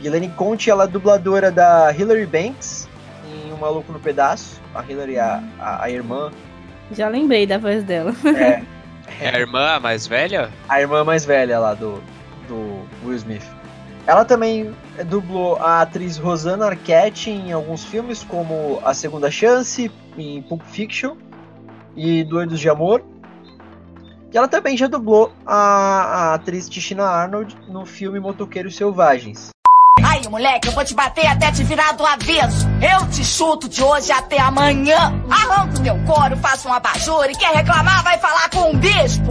Guilene Conte, ela é dubladora da Hilary Banks em Um Maluco no Pedaço. A Hilary, a, a, a irmã. Já lembrei da voz dela. É, É a irmã mais velha? a irmã mais velha lá do, do Will Smith. Ela também dublou a atriz Rosanna Arquette em alguns filmes, como A Segunda Chance, em Pulp Fiction e Doidos de Amor. E ela também já dublou a, a atriz Tishina Arnold no filme Motoqueiros Selvagens. Aí, moleque, eu vou te bater até te virar do avesso. Eu te chuto de hoje até amanhã. Arranco meu couro, faço um abajur e quer reclamar vai falar com um bispo.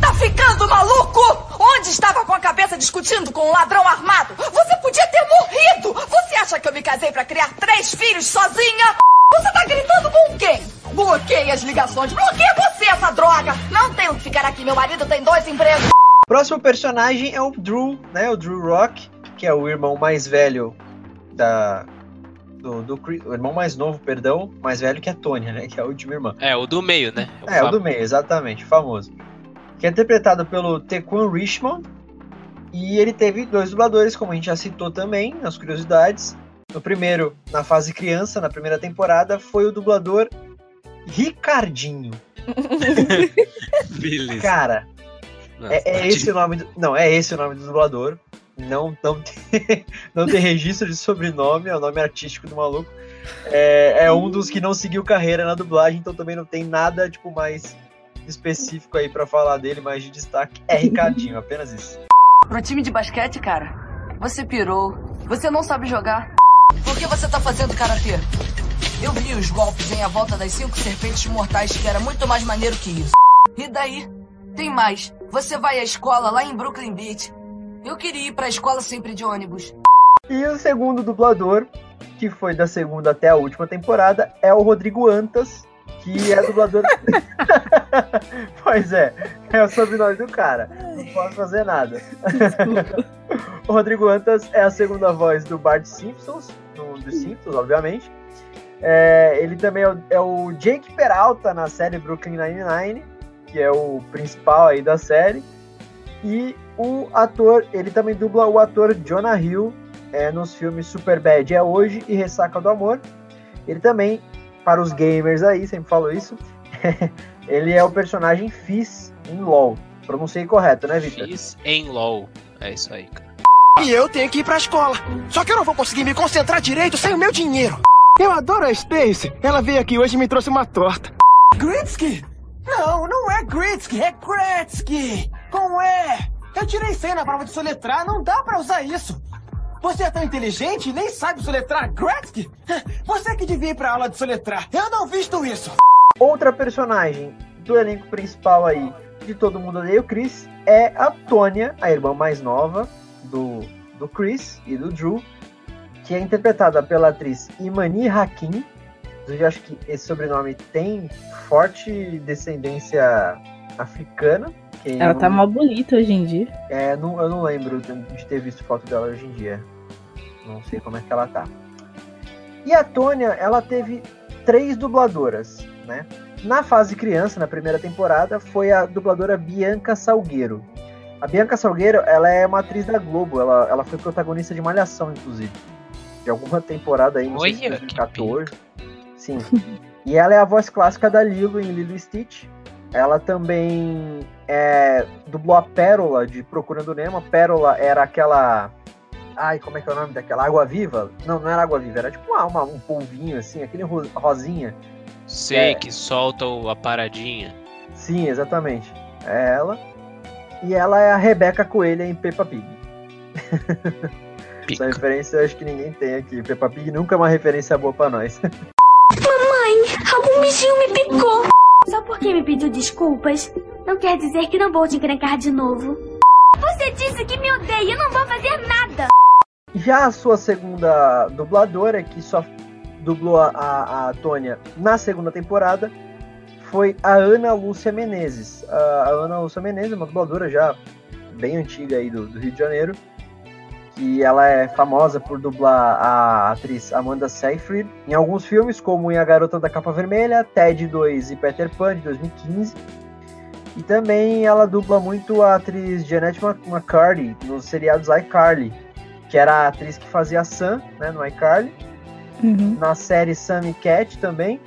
Tá ficando maluco? Onde estava com a cabeça discutindo com um ladrão armado? Você podia ter morrido! Você acha que eu me casei pra criar três filhos sozinha? Você tá gritando com quem? Bloqueia as ligações, bloqueia você, essa droga! Não tenho que ficar aqui, meu marido tem dois empregos. Próximo personagem é o Drew, né? O Drew Rock, que é o irmão mais velho da. Do, do Chris- o irmão mais novo, perdão, mais velho que a Tônia, né? Que é a última irmã. É, o do meio, né? É, o do meio, exatamente, famoso. Que é interpretado pelo Tequan Richmond. E ele teve dois dubladores, como a gente já citou também, nas curiosidades. No primeiro, na fase criança, na primeira temporada, foi o dublador Ricardinho. Beleza. Cara, Nossa, é, é esse o nome do, Não, é esse o nome do dublador. Não, não, tem, não tem registro de sobrenome, é o nome artístico do maluco. É, é um dos que não seguiu carreira na dublagem, então também não tem nada tipo mais específico aí pra falar dele, mais de destaque. É Ricardinho, apenas isso. Pro time de basquete, cara, você pirou. Você não sabe jogar. Por que você tá fazendo karatê? Eu vi os golpes em A Volta das Cinco Serpentes Mortais, que era muito mais maneiro que isso. E daí? Tem mais. Você vai à escola lá em Brooklyn Beach. Eu queria ir pra escola sempre de ônibus. E o segundo dublador, que foi da segunda até a última temporada, é o Rodrigo Antas, que é dublador. pois é, é o sobrenome do cara. Não posso fazer nada. o Rodrigo Antas é a segunda voz do Bart Simpsons, no, dos Simpsons, obviamente. É, ele também é o, é o Jake Peralta na série Brooklyn Nine-Nine, que é o principal aí da série. E o ator, ele também dubla o ator Jonah Hill é, nos filmes Superbad é hoje e Ressaca do Amor. Ele também, para os gamers aí, sempre falo isso, ele é o personagem Fizz em LoL. Pronunciei correto, né, Victor? Fiz em LOL. É isso aí, cara. E eu tenho que ir pra escola. Só que eu não vou conseguir me concentrar direito sem o meu dinheiro. Eu adoro a Stacy. Ela veio aqui hoje e me trouxe uma torta. Gretzky? Não, não é Gretzky, é Gretzky. Como é? Eu tirei 100 na prova de soletrar, não dá pra usar isso. Você é tão inteligente e nem sabe soletrar Gretzky? Você que devia ir pra aula de soletrar. Eu não visto isso. Outra personagem do elenco principal aí, de Todo Mundo Odeia o Chris, é a Tônia, a irmã mais nova do, do Chris e do Drew, que é interpretada pela atriz Imani Hakim. Inclusive, acho que esse sobrenome tem forte descendência africana. Ela não- tá mal bonita hoje em dia. É, não, eu não lembro de de ter visto foto dela hoje em dia. Não sei como é que ela tá. E a Tônia, ela teve três dubladoras, né? Na fase criança, na primeira temporada, foi a dubladora Bianca Salgueiro. A Bianca Salgueiro, ela é uma atriz da Globo, ela, ela foi protagonista de Malhação, inclusive. De alguma temporada aí, não sei Olha, que 2014. Sim. E ela é a voz clássica da Lilo em Lilo Stitch. Ela também é, dublou a Pérola de Procurando Nemo. A Pérola era aquela. Ai, como é que é o nome daquela? Água Viva? Não, não era Água Viva, era tipo uma, uma- um polvinho assim, aquele ro- rosinha. Sei É. que solta a paradinha. Sim, exatamente. É ela. E ela é a Rebeca Coelha em Peppa Pig. Essa Pica. referência eu acho que ninguém tem aqui. Peppa Pig nunca é uma referência boa pra nós. Algum bichinho me picou. Só porque me pediu desculpas, não quer dizer que não vou te encrencar de novo. Você disse que me odeia, eu não vou fazer nada. Já a sua segunda dubladora, que só dublou a, a, a Tônia na segunda temporada, foi a Ana Lúcia Menezes. A, a Ana Lúcia Menezes, uma dubladora já bem antiga aí do, do Rio de Janeiro, que ela é famosa por dublar a atriz Amanda Seyfried em alguns filmes, como em A Garota da Capa Vermelha, Ted 2 e Peter Pan, de 2015. E também ela dubla muito a atriz Janet McCarty nos seriados iCarly, que era a atriz que fazia Sam né, no iCarly, Uhum. na série Sam e Cat também,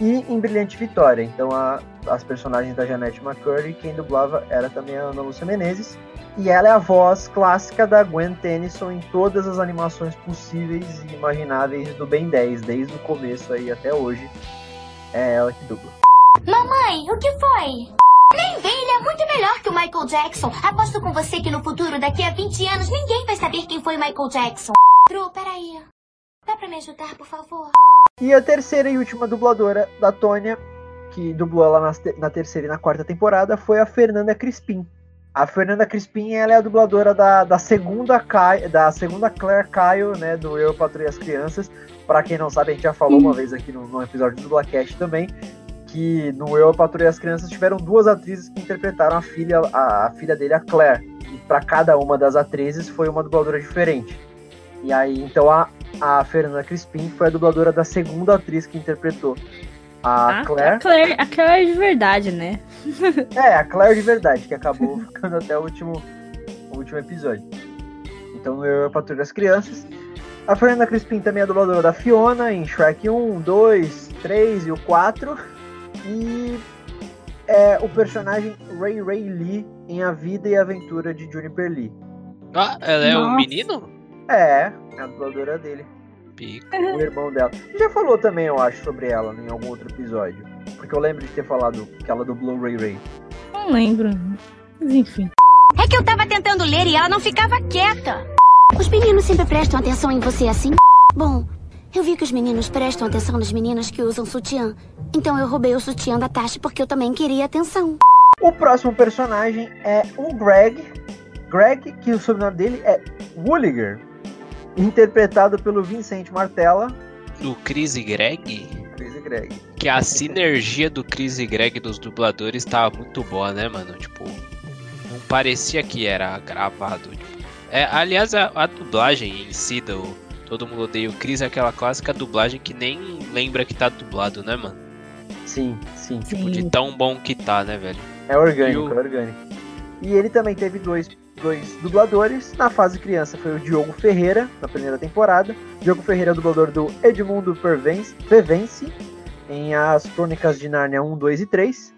e em Brilhante Vitória. Então a, as personagens da Janete McCurdy, quem dublava era também a Ana Lúcia Menezes. E ela é a voz clássica da Gwen Tennyson em todas as animações possíveis e imagináveis do Ben 10, desde o começo aí até hoje. É ela que dubla. Mamãe, o que foi? Nem vem, ele é muito melhor que o Michael Jackson. Aposto com você que no futuro, daqui a 20 anos, ninguém vai saber quem foi o Michael Jackson. Bru, peraí. Dá pra me ajudar, por favor? E a terceira e última dubladora da Tônia, que dublou ela te- na terceira e na quarta temporada, foi a Fernanda Crispim. A Fernanda Crispim ela é a dubladora da, da segunda Kai, da segunda Claire Kyle, né, do Eu Patrulho as Crianças. Pra quem não sabe, a gente já falou uma vez aqui no, no episódio do Blackcast também, que no Eu Patrulho as Crianças tiveram duas atrizes que interpretaram a filha, a, a filha dele, a Claire. E pra cada uma das atrizes foi uma dubladora diferente. E aí, então a, a Fernanda Crispim foi a dubladora da segunda atriz que interpretou a Ah, Claire. A Claire, a Claire é de verdade, né? É, a Claire de verdade, que acabou ficando até o último, o último episódio. Então eu Patrulha das Crianças. A Fernanda Crispim também é a dubladora da Fiona em Shrek 1, 2, 3 e o 4. E é o personagem Ray Ray Lee em A Vida e a Aventura de Juniper Lee. Ah, ela é o Nossa. menino? É, é a dubladora dele, Pico. o irmão dela. Já falou também, eu acho, sobre ela em algum outro episódio. Porque eu lembro de ter falado que ela dublou Ray Ray. Não lembro. Mas enfim. É que eu tava tentando ler e ela não ficava quieta. Os meninos sempre prestam atenção em você assim? Bom, eu vi que os meninos prestam atenção nas meninas que usam sutiã. Então eu roubei o sutiã da Tasha porque eu também queria atenção. O próximo personagem é o Greg. Greg, que o sobrenome dele é Wooliger, interpretado pelo Vincent Martella. Do Chris e Greg? Chris e Greg. Que a sinergia do Chris e Greg dos dubladores tava muito boa, né, mano? Tipo, não parecia que era gravado. tipo. É, aliás, a, a dublagem em si do Todo Mundo Odeia o Chris é aquela clássica dublagem que nem lembra que tá dublado, né, mano? Sim, sim. Tipo, de tão bom que tá, né, velho? É orgânico, o- é orgânico. E ele também teve dois, dois dubladores. Na fase criança foi o Diogo Ferreira, na primeira temporada. Diogo Ferreira é dublador do Edmundo Pervence, em As Crônicas de Nárnia 1, 2 e 3.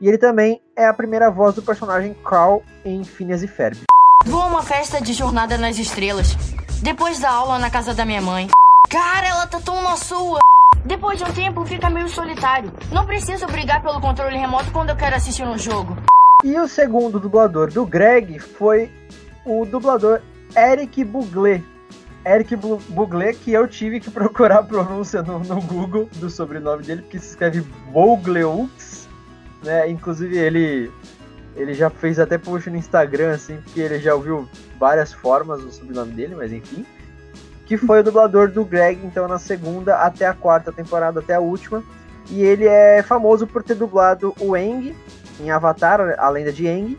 E ele também é a primeira voz do personagem Carl em Phineas e Ferb. Vou a uma festa de jornada nas estrelas. Depois da aula na casa da minha mãe. Cara, ela tá tão na sua. Depois de um tempo fica meio solitário. Não preciso brigar pelo controle remoto quando eu quero assistir um jogo. E o segundo dublador do Greg foi o dublador Eric Buglé. Eric Bu- Buglé, que eu tive que procurar a pronúncia no, no Google do sobrenome dele, porque se escreve Bugleux, né? Inclusive ele ele já fez até post no Instagram, assim, porque ele já ouviu várias formas do sobrenome dele, mas enfim. Que foi o dublador do Greg, então, na segunda até a quarta temporada, até a última. E ele é famoso por ter dublado o Eng em Avatar, a lenda de Aang.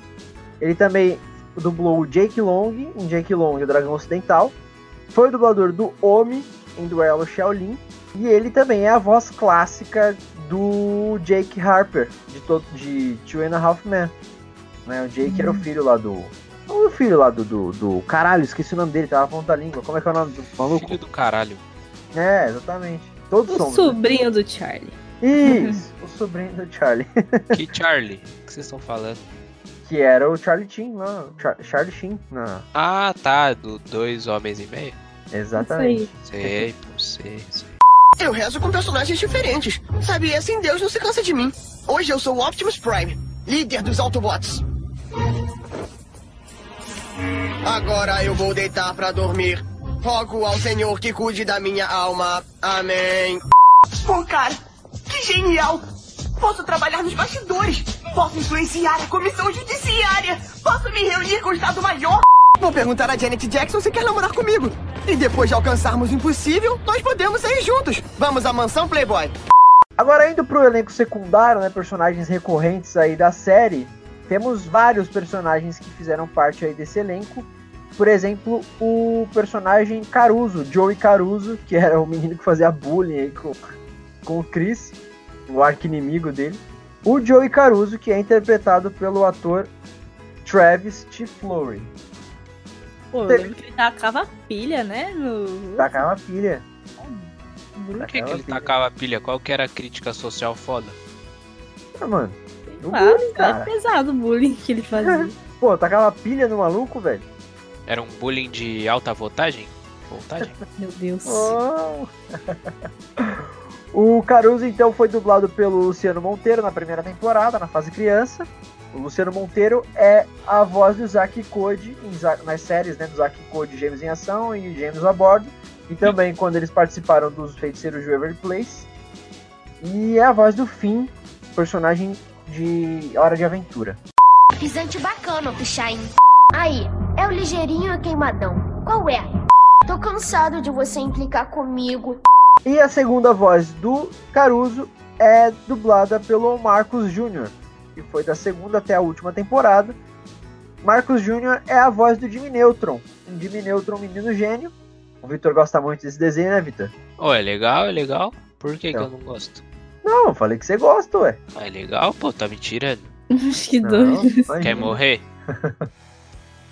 Ele também dublou o Jake Long em Jake Long e o Dragão Ocidental. Foi o dublador do Omi em Duelo Shaolin. E ele também é a voz clássica do Jake Harper, de, todo, de Two and a Half Men. Né? O Jake era o filho lá do. O filho lá do, do, do- Caralho, esqueci o nome dele, tava na ponta da língua. Como é que é o nome do maluco? Filho do caralho. É, exatamente. Todos O somos. né? sobrinho do Charlie. Isso, o sobrinho do Charlie. Que Charlie? O que vocês estão falando? que era o Charlie Sheen lá. Char Charlie Sheen. Na... Ah, tá. Do dois homens e meio? Exatamente. Sei, pô, sei, sei. Eu rezo com personagens diferentes. Sabe, e assim Deus não se cansa de mim. Hoje eu sou o Optimus Prime, líder dos Autobots. Agora eu vou deitar pra dormir. Rogo ao Senhor que cuide da minha alma. Amém. Pô, cara, que genial! Posso trabalhar nos bastidores. Posso influenciar a comissão judiciária. Posso me reunir com o Estado Maior. Vou perguntar a Janet Jackson se quer namorar comigo. E depois de alcançarmos o impossível, nós podemos sair juntos. Vamos à mansão Playboy. Agora indo pro elenco secundário, né, personagens recorrentes aí da série, temos vários personagens que fizeram parte aí desse elenco. Por exemplo, o personagem Caruso, Joey Caruso, que era o menino que fazia bullying aí com, com o Chris, o arqui-inimigo dele. O Joey Caruso, que é interpretado pelo ator Travis T. Flory. Pô, eu lembro que ele tacava pilha, né? No... Tacava pilha. Por que, que ele tacava pilha? Qual que era a crítica social foda? Ah, mano. No Ah, bullying, é cara. pesado o bullying que ele fazia. Pô, tacava pilha no maluco, velho. Era um bullying de alta voltagem? Voltagem? Meu Deus. Oh. o Caruso, então, foi dublado pelo Luciano Monteiro na primeira temporada, na fase criança. O Luciano Monteiro é a voz do Zack Code nas séries né, do Zack Code Gêmeos em Ação e Gêmeos a Bordo. E também quando eles participaram dos Feiticeiros de Waverly Place. E é a voz do Finn, personagem de Hora de Aventura. Pisante bacana, Pichain. Aí, é o ligeirinho e queimadão. Qual é? Tô cansado de você implicar comigo. E a segunda voz do Caruso é dublada pelo Marcos Júnior, que foi da segunda até a última temporada. Marcos Júnior é a voz do Jimmy Neutron, um Jimmy Neutron menino gênio. O Vitor gosta muito desse desenho, né, Vitor? Oh, é legal, é legal. Por que, Então. que eu não gosto? Não, eu falei que você gosta, ué. Ah, é legal, pô, tá me tirando. que doido. Quer morrer?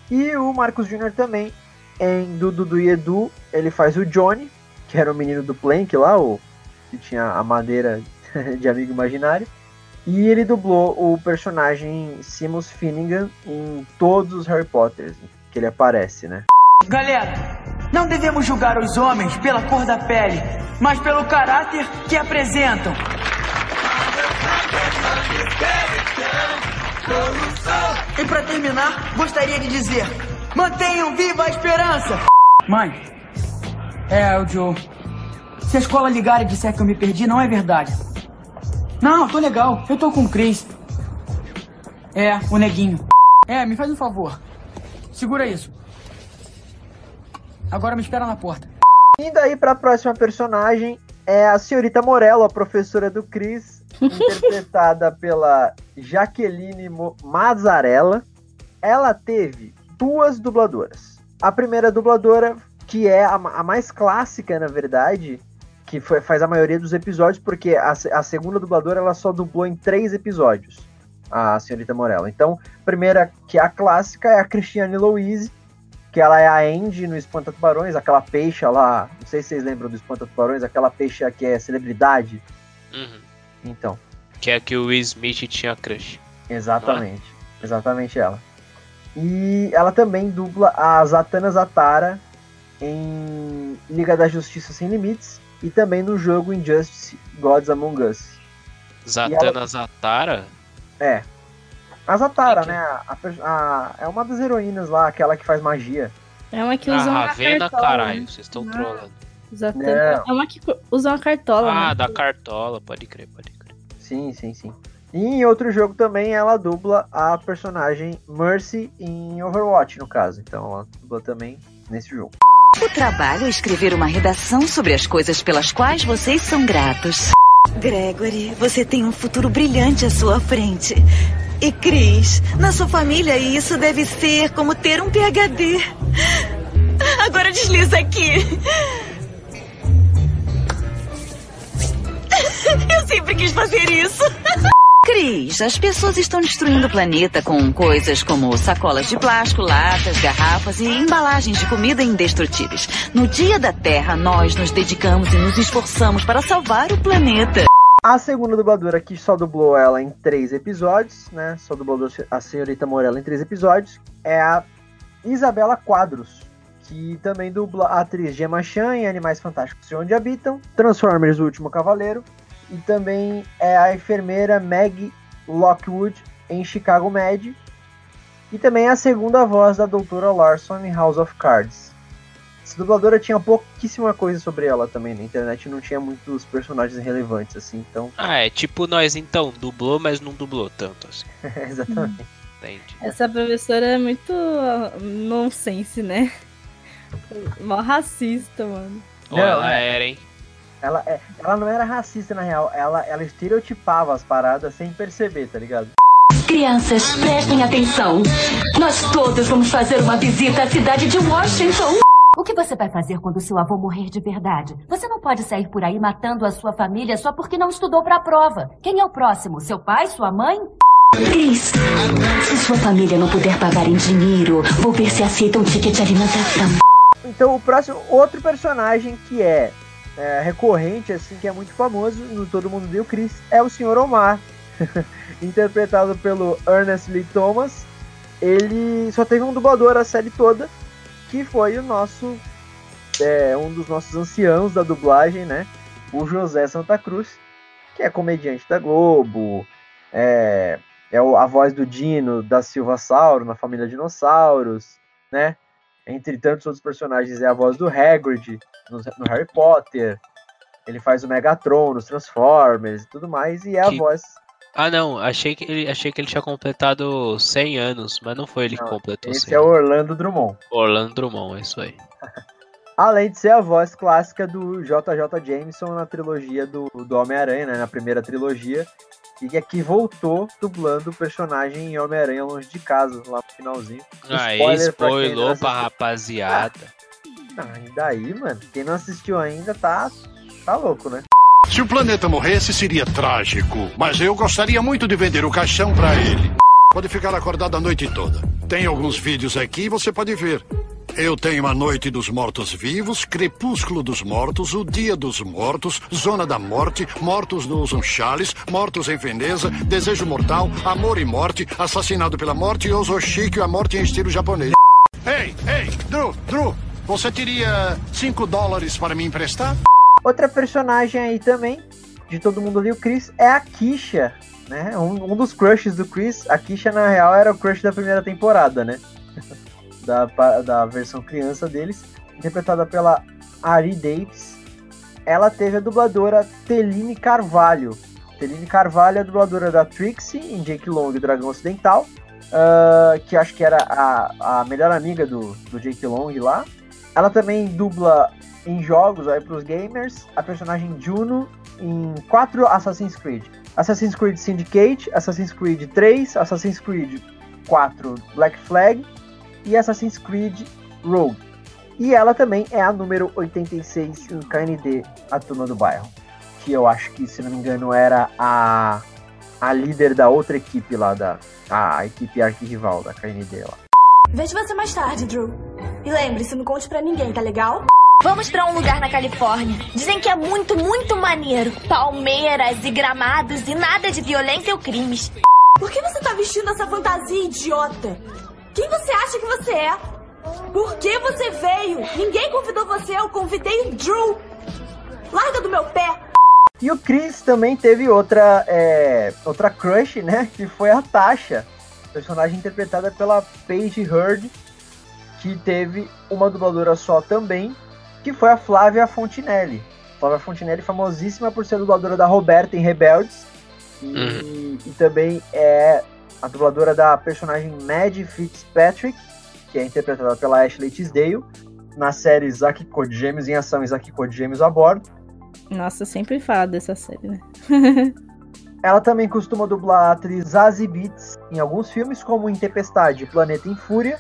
E o Marcos Júnior também, em do Dudu e Edu, ele faz o Johnny, que era o menino do Plank lá, o que tinha a madeira de amigo imaginário. E ele dublou o personagem Seamus Finnegan em todos os Harry Potters que ele aparece, né? Galera, não devemos julgar os homens pela cor da pele, mas pelo caráter que apresentam. E pra terminar, gostaria de dizer: mantenham viva a esperança! Mãe, é o Joe. Se a escola ligar e disser que eu me perdi, não é verdade. Não, tô legal. Eu tô com o Chris. É, o neguinho. É, me faz um favor. Segura isso. Agora me espera na porta. Indo aí pra próxima personagem é a senhorita Morello, a professora do Chris, interpretada pela Jaqueline Mo- Mazzarella. Ela teve duas dubladoras. A primeira dubladora, que é a, a mais clássica, na verdade, que foi- faz a maioria dos episódios, porque a, a segunda dubladora ela só dublou em três episódios, a senhorita Morello. Então, a primeira, que é a clássica, é a Cristiane Louise, que ela é a Andy no Espanta Tubarões, aquela peixa lá, não sei se vocês lembram do Espanta Tubarões, aquela peixa que é celebridade. Uhum. Então, Que é que o Will Smith tinha crush. exatamente, exatamente ela. E ela também dubla a Zatanna Zatara em Liga da Justiça Sem Limites e também no jogo Injustice Gods Among Us. Zatanna Zatara? É. A Zatara, né? A, a é uma das heroínas lá, aquela que faz magia. É uma que Ah, usa uma Ravena, cartola. caralho, vocês estão trolando. Exatamente. Não. É uma que usa uma cartola, Ah, né? da cartola, pode crer, pode crer. Sim, sim, sim. E em outro jogo também ela dubla a personagem Mercy em Overwatch, no caso. Então ela dubla também nesse jogo. O trabalho é escrever uma redação sobre as coisas pelas quais vocês são gratos. Gregory, você tem um futuro brilhante à sua frente. E Chris, na sua família isso deve ser como ter um PhD. Agora desliza aqui. Eu sempre quis fazer isso. Cris, as pessoas estão destruindo o planeta com coisas como sacolas de plástico, latas, garrafas e embalagens de comida indestrutíveis. No Dia da Terra, nós nos dedicamos e nos esforçamos para salvar o planeta. A segunda dubladora que só dublou ela em três episódios, né? Só dublou a senhorita Morella em três episódios, é a Isabela Quadros, que também dubla a atriz Gemma Chan em Animais Fantásticos e Onde Habitam, Transformers O Último Cavaleiro, e também é a enfermeira Meg Lockwood em Chicago Med, e também é a segunda voz da Doutora Larson em House of Cards. Essa dubladora tinha pouquíssima coisa sobre ela também na internet, não tinha muitos personagens relevantes assim, então Ah, é tipo nós então, dublou, mas não dublou tanto assim. Exatamente. Entendi. Essa professora é muito uh, nonsense, né? Mó racista, mano. Ou ela era, hein? Ela, é, ela não era racista, na real. Ela, ela estereotipava as paradas sem perceber, tá ligado? Crianças, prestem atenção. Nós todos vamos fazer uma visita à cidade de Washington. O que você vai fazer quando seu avô morrer de verdade? Você não pode sair por aí matando a sua família só porque não estudou para a prova. Quem é o próximo? Seu pai? Sua mãe? Cris, se sua família não puder pagar em dinheiro, vou ver se aceita um ticket de alimentação. Então o próximo, outro personagem que é, é recorrente, assim, que é muito famoso no Todo Mundo Viu Chris, é o Sr. Omar, interpretado pelo Ernest Lee Thomas. Ele só teve um dublador a série toda, que foi o nosso, é, um dos nossos anciãos da dublagem, né? O José Santa Cruz, que é comediante da Globo, é, é a voz do Dino da Silva Sauro na família Dinossauros, né? Entre tantos outros personagens, é a voz do Hagrid no, no Harry Potter. Ele faz o Megatron nos Transformers e tudo mais, e é Que- a voz. Ah, não. Achei que, ele, achei que ele tinha completado 100 anos, mas não foi ele que Não, completou Esse 100 é o. Orlando Drummond. Orlando Drummond, é isso aí. Além de ser a voz clássica do JJ Jameson na trilogia do, do Homem-Aranha, né? Na primeira trilogia. E que aqui voltou dublando o personagem em Homem-Aranha Longe de Casa, lá no finalzinho. Aí, Spoiler pra spoilou pra assistiu. rapaziada. Ah, e daí, mano? Quem não assistiu ainda tá, tá louco, né? Se o planeta morresse, seria trágico. Mas eu gostaria muito de vender o caixão pra ele. Pode ficar acordado a noite toda. Tem alguns vídeos aqui e você pode ver. Eu tenho a Noite dos Mortos-Vivos, Crepúsculo dos Mortos, O Dia dos Mortos, Zona da Morte, Mortos usam chales, Mortos em Veneza, Desejo Mortal, Amor e Morte, Assassinado pela Morte e a Morte em estilo japonês. Ei, ei, Drew, Drew, você teria 5 dólares para me emprestar? Outra personagem aí também, de todo mundo viu Chris, é a Kisha, né? Um, um dos crushes do Chris. A Kisha, na real, era o crush da primeira temporada, né? da, da versão criança deles, interpretada pela Ari Davis. Ela teve a dubladora Teline Carvalho. Teline Carvalho é a dubladora da Trixie em Jake Long e Dragão Ocidental, ah, que acho que era a, a melhor amiga do, do Jake Long lá. Ela também dubla em jogos aí pros gamers a personagem Juno em quatro Assassin's Creed. Assassin's Creed Syndicate, Assassin's Creed 3, Assassin's Creed 4 Black Flag e Assassin's Creed Rogue. E ela também é a número 86 em KND, a turma do bairro. Que eu acho que, se não me engano, era a, a líder da outra equipe lá, da a, equipe arquirrival da KND lá. Vejo você mais tarde, Drew. E lembre-se, não conte pra ninguém, tá legal? Vamos pra um lugar na Califórnia. Dizem que é muito, muito maneiro. Palmeiras e gramados e nada de violência ou crimes. Por que você tá vestindo essa fantasia idiota? Quem você acha que você é? Por que você veio? Ninguém convidou você, eu convidei o Drew. Larga do meu pé. E o Chris também teve outra, é, outra crush, né? Que foi a Tasha, personagem interpretada pela Paige Heard, que teve uma dubladora só também, que foi a Flávia Fontinelli. Flávia Fontinelli, famosíssima por ser dubladora da Roberta em Rebeldes, e, e também é a dubladora da personagem Mad Fitzpatrick, que é interpretada pela Ashley Tisdale, na série Isaac Code Gêmeos em ação Isaac Code Gêmeos a bordo. Nossa, sempre falo dessa série, né? Ela também costuma dublar a atriz Zazie Beetz em alguns filmes, como em Tempestade, Planeta em Fúria,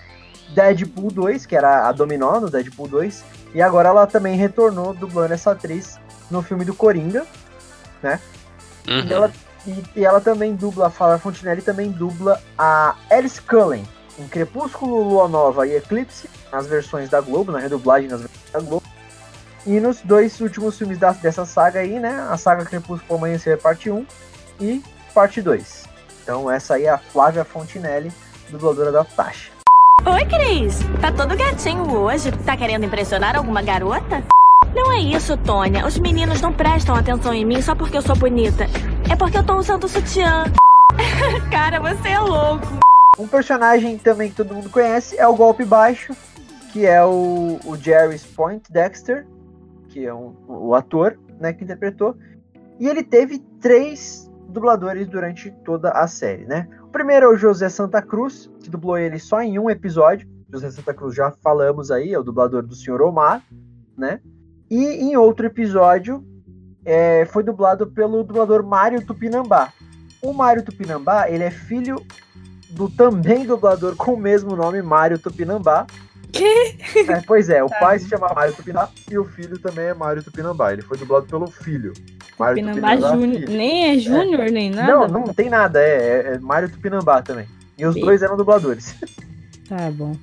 Deadpool 2, que era a Dominó no Deadpool 2, e agora ela também retornou dublando essa atriz no filme do Coringa, né? E, ela, e, e ela também dubla, a Flávia Fontinelli também dubla a Alice Cullen em Crepúsculo, Lua Nova e Eclipse, nas versões da Globo, na redublagem nas versões da Globo. E nos dois últimos filmes da- dessa saga aí, né? A saga Crepúsculo Amanhecer Parte 1 e Parte 2. Então essa aí é a Flávia Fontinelli, dubladora da Tasha. Oi, Cris. Tá todo gatinho hoje. Tá querendo impressionar alguma garota? Não é isso, Tônia. Os meninos não prestam atenção em mim só porque eu sou bonita. É porque eu tô usando sutiã. Cara, você é louco. Um personagem também que todo mundo conhece é o Golpe Baixo, que é o, o Jerry Point Dexter, que é um, o ator né, que interpretou. E ele teve três dubladores durante toda a série, né? O primeiro é o José Santa Cruz, que dublou ele só em um episódio. José Santa Cruz já falamos aí, é o dublador do Sr. Omar, né? E em outro episódio é, foi dublado pelo dublador Mário Tupinambá. O Mário Tupinambá, ele é filho do também dublador com o mesmo nome, Mário Tupinambá. Que? É, pois é, o pai se chama Mário Tupinambá e o filho também é Mário Tupinambá. Ele foi dublado pelo filho. Mário Tupinambá Júnior. Nem é Júnior, é. nem nada? Não, não tem nada, é, é, é Mário Tupinambá também. E os Sim. dois eram dubladores. Tá bom.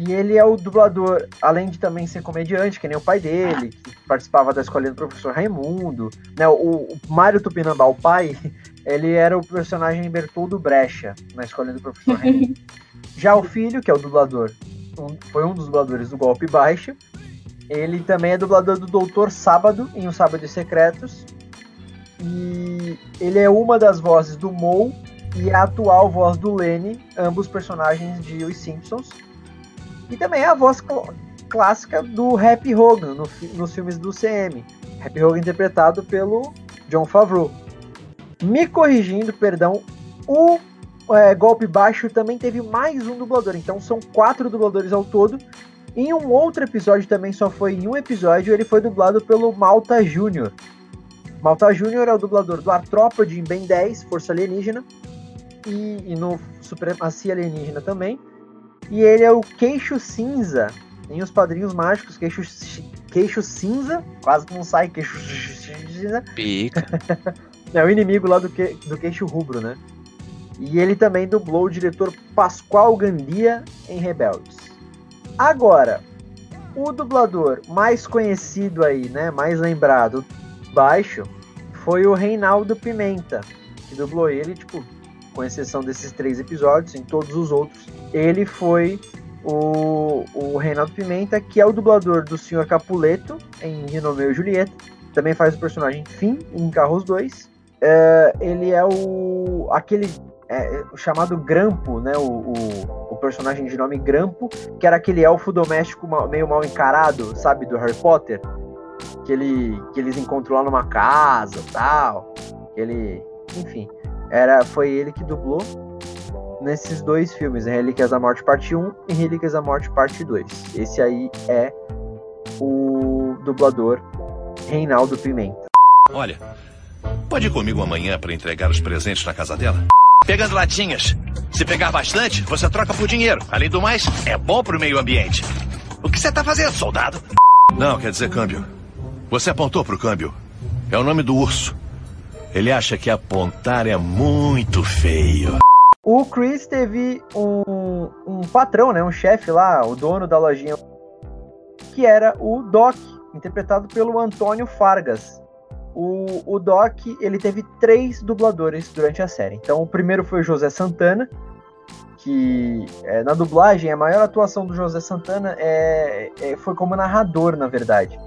E ele é o dublador, além de também ser comediante, que nem o pai dele, que participava da escolinha do professor Raimundo. Né, o, o Mário Tupinambá, o pai, ele era o personagem Bertoldo Brecha na escolinha do professor Raimundo. Já o filho, que é o dublador, um, foi um dos dubladores do Golpe Baixo. Ele também é dublador do Doutor Sábado, em O Sábado Secretos. E ele é uma das vozes do Mo e a atual voz do Lenny, ambos personagens de Os Simpsons. E também a voz cl clássica do Happy Hogan no, nos filmes do CM. Happy Hogan interpretado pelo John Favreau. Me corrigindo, perdão, o é, Golpe Baixo também teve mais um dublador, então são quatro dubladores ao todo. Em um outro episódio também só foi em um episódio, ele foi dublado pelo Malta Júnior. Malta Júnior é o dublador do Artrópode em Ben 10, Força Alienígena, e, e no Supremacia Alienígena também. E ele é o Queixo Cinza em Os Padrinhos Mágicos, Queixo, queixo Cinza, quase que não sai Queixo Cinza. Pica. é o inimigo lá do, que, do Queixo Rubro, né? E ele também dublou o diretor Pascoal Gandia em Rebeldes. Agora, o dublador mais conhecido aí, né, mais lembrado, baixo, foi o Reinaldo Pimenta, que dublou ele, tipo, com exceção desses três episódios, em todos os outros, ele foi o, o Reinaldo Pimenta, que é o dublador do Sr. Capuleto em Rinomeu e Julieta, também faz o personagem Finn em Carros 2. É, ele é o aquele é, o chamado Grampo, né? O, o, o, personagem de nome Grampo, que era aquele elfo doméstico meio mal encarado, sabe, do Harry Potter, que ele que eles encontram lá numa casa, tal. Ele, enfim, era foi ele que dublou nesses dois filmes, Relíquias da Morte Parte 1 e Relíquias da Morte Parte 2. Esse aí é o dublador Reinaldo Pimenta. Olha, pode ir comigo amanhã para entregar os presentes na casa dela? Pegando latinhas. Se pegar bastante, você troca por dinheiro. Além do mais, é bom pro meio ambiente. O que você tá fazendo, soldado? Não, quer dizer câmbio. Você apontou pro câmbio. É o nome do urso. Ele acha que apontar é muito feio. O Chris teve um, um patrão, né, um chefe lá, o dono da lojinha, que era o Doc, interpretado pelo Antônio Fargas. O, o Doc, ele teve três dubladores durante a série. Então, o primeiro foi o José Santana, que é, na dublagem, a maior atuação do José Santana é, é, foi como narrador, na verdade.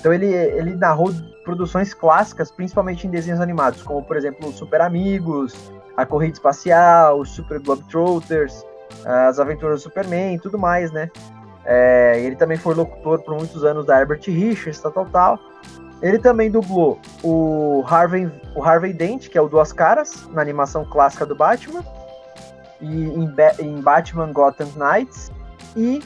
Então ele, ele narrou produções clássicas, principalmente em desenhos animados, como por exemplo Super Amigos, A Corrida Espacial, Super Globetrotters, As Aventuras do Superman e tudo mais, né? É, ele também foi locutor por muitos anos da Herbert Richards, tal, tal, tal. Ele também dublou o Harvey, o Harvey Dent, que é o Duas Caras, na animação clássica do Batman, e em, em Batman Gotham Knights, e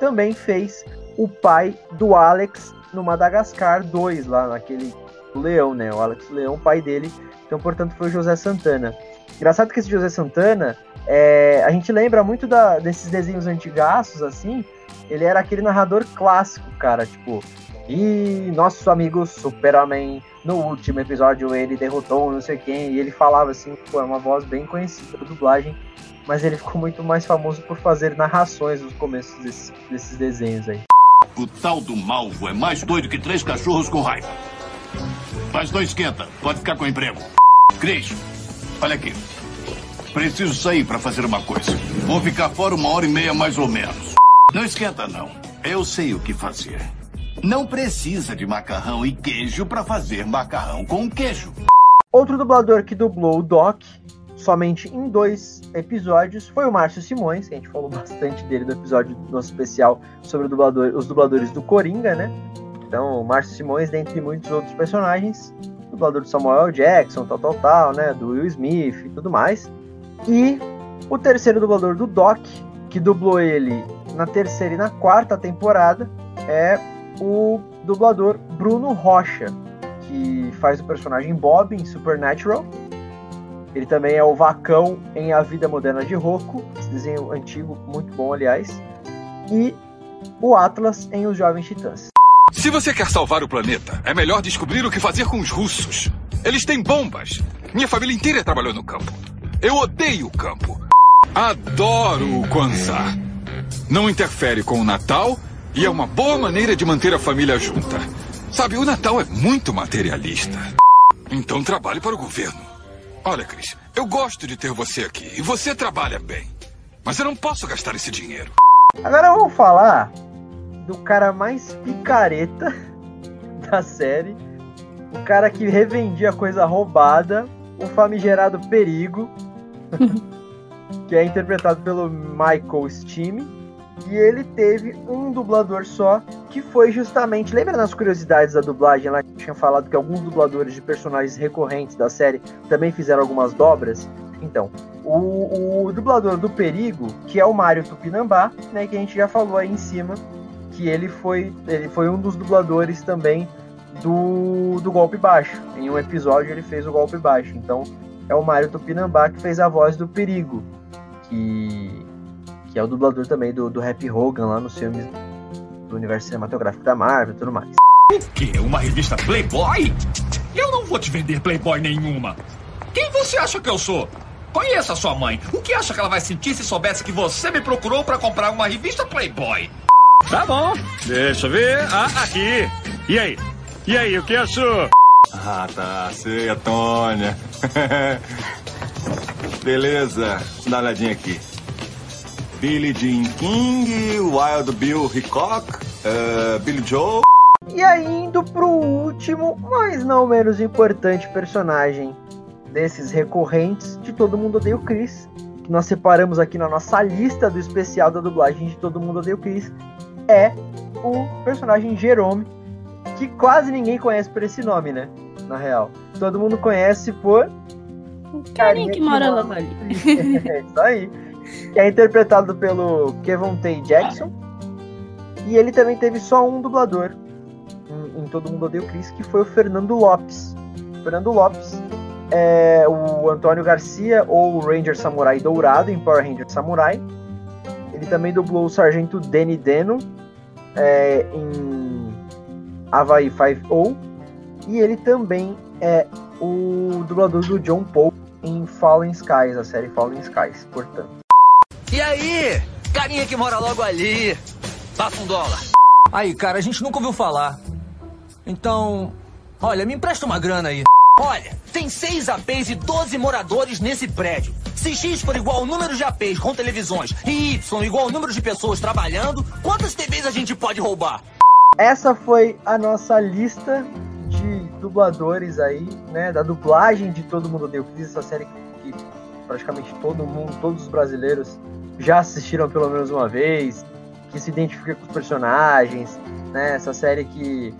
também fez o pai do Alex no Madagascar 2, lá naquele leão, né? O Alex Leão, pai dele. Então, portanto, foi o José Santana. Engraçado que esse José Santana, é, a gente lembra muito da, desses desenhos antigaços, assim. Ele era aquele narrador clássico, cara, tipo. E nosso amigo Super-Homem, no último episódio, ele derrotou não sei quem, e ele falava assim, pô, é uma voz bem conhecida da dublagem, mas ele ficou muito mais famoso por fazer narrações nos começos desses desenhos aí. O tal do Malvo é mais doido que três cachorros com raiva. Mas não esquenta, pode ficar com emprego. Cris, olha aqui. Preciso sair para fazer uma coisa. Vou ficar fora uma hora e meia mais ou menos. Não esquenta, não. Eu sei o que fazer. Não precisa de macarrão e queijo para fazer macarrão com queijo. Outro dublador que dublou o Doc somente em dois episódios foi o Márcio Simões, que a gente falou bastante dele no episódio do nosso especial sobre dublador, os dubladores do Coringa, né? Então, o Márcio Simões, dentre muitos outros personagens, dublador do Samuel Jackson, tal, tal, tal, né? Do Will Smith e tudo mais. E o terceiro dublador do Doc, que dublou ele na terceira e na quarta temporada, é o dublador Bruno Rocha, que faz o personagem Bob em Supernatural. Ele também é o Vacão em A Vida Moderna de Rocco, esse desenho antigo, muito bom, aliás. E o Atlas em Os Jovens Titãs. Se você quer salvar o planeta, é melhor descobrir o que fazer com os russos. Eles têm bombas. Minha família inteira trabalhou no campo. Eu odeio o campo. Adoro o Kwanzaa. Não interfere com o Natal e é uma boa maneira de manter a família junta. Sabe, o Natal é muito materialista. Então trabalhe para o governo. Olha, Cris, eu gosto de ter você aqui e você trabalha bem. Mas eu não posso gastar esse dinheiro. Agora vamos falar do cara mais picareta da série. O cara que revendia coisa roubada, o famigerado Perigo, que é interpretado pelo Michael Steam. E ele teve um dublador só, que foi justamente. Lembra nas curiosidades da dublagem lá que tinha falado que alguns dubladores de personagens recorrentes da série também fizeram algumas dobras? Então, o, o dublador do Perigo, que é o Mário Tupinambá, né, que a gente já falou aí em cima, que ele foi, ele foi um dos dubladores também do, do Golpe Baixo. Em um episódio ele fez o Golpe Baixo. Então, é o Mário Tupinambá que fez a voz do Perigo, que que é o dublador também do, do Happy Hogan lá nos filmes do universo cinematográfico da Marvel e tudo mais. O quê? Uma revista Playboy? Eu não vou te vender Playboy nenhuma. Quem você acha que eu sou? Conheça sua mãe. O que acha que ela vai sentir se soubesse que você me procurou para comprar uma revista Playboy? Tá bom, deixa eu ver. Ah, aqui. E aí? E aí, o que achou? Ah, tá. Sei, Antônia. Beleza. Dá uma olhadinha aqui. Billie Jean King, Wild Bill Hickok, uh, Billy Joe. E aí, indo pro último, mas não menos importante personagem desses recorrentes de Todo Mundo Odeia o Chris, que nós separamos aqui na nossa lista do especial da dublagem de Todo Mundo Odeia o Chris, é o personagem Jerome, que quase ninguém conhece por esse nome, né? Na real. Todo mundo conhece por. Carinha que, que mora lá ali. é isso aí que é interpretado pelo Kevin Tay Jackson. E ele também teve só um dublador em, em Todo Mundo Odeia o Chris, que foi o Fernando Lopes. Fernando Lopes é o Antônio Garcia, ou o Ranger Samurai Dourado, em Power Ranger Samurai. Ele também dublou o Sargento Danny Deno é, em Havaí 5-0. E ele também é o dublador do John Paul em Fallen Skies, a série Fallen Skies, portanto. E aí? Carinha que mora logo ali. Passa um dólar. Aí, cara, a gente nunca ouviu falar. Então, olha, me empresta uma grana aí. Olha, tem seis APs e 12 moradores nesse prédio. Se X for igual ao número de APs com televisões e Y igual ao número de pessoas trabalhando, quantas TVs a gente pode roubar? Essa foi a nossa lista de dubladores aí, né? Da dublagem de Todo Mundo Deu Cris, essa série praticamente todo mundo, todos os brasileiros já assistiram pelo menos uma vez, que se identifica com os personagens, né? Essa série que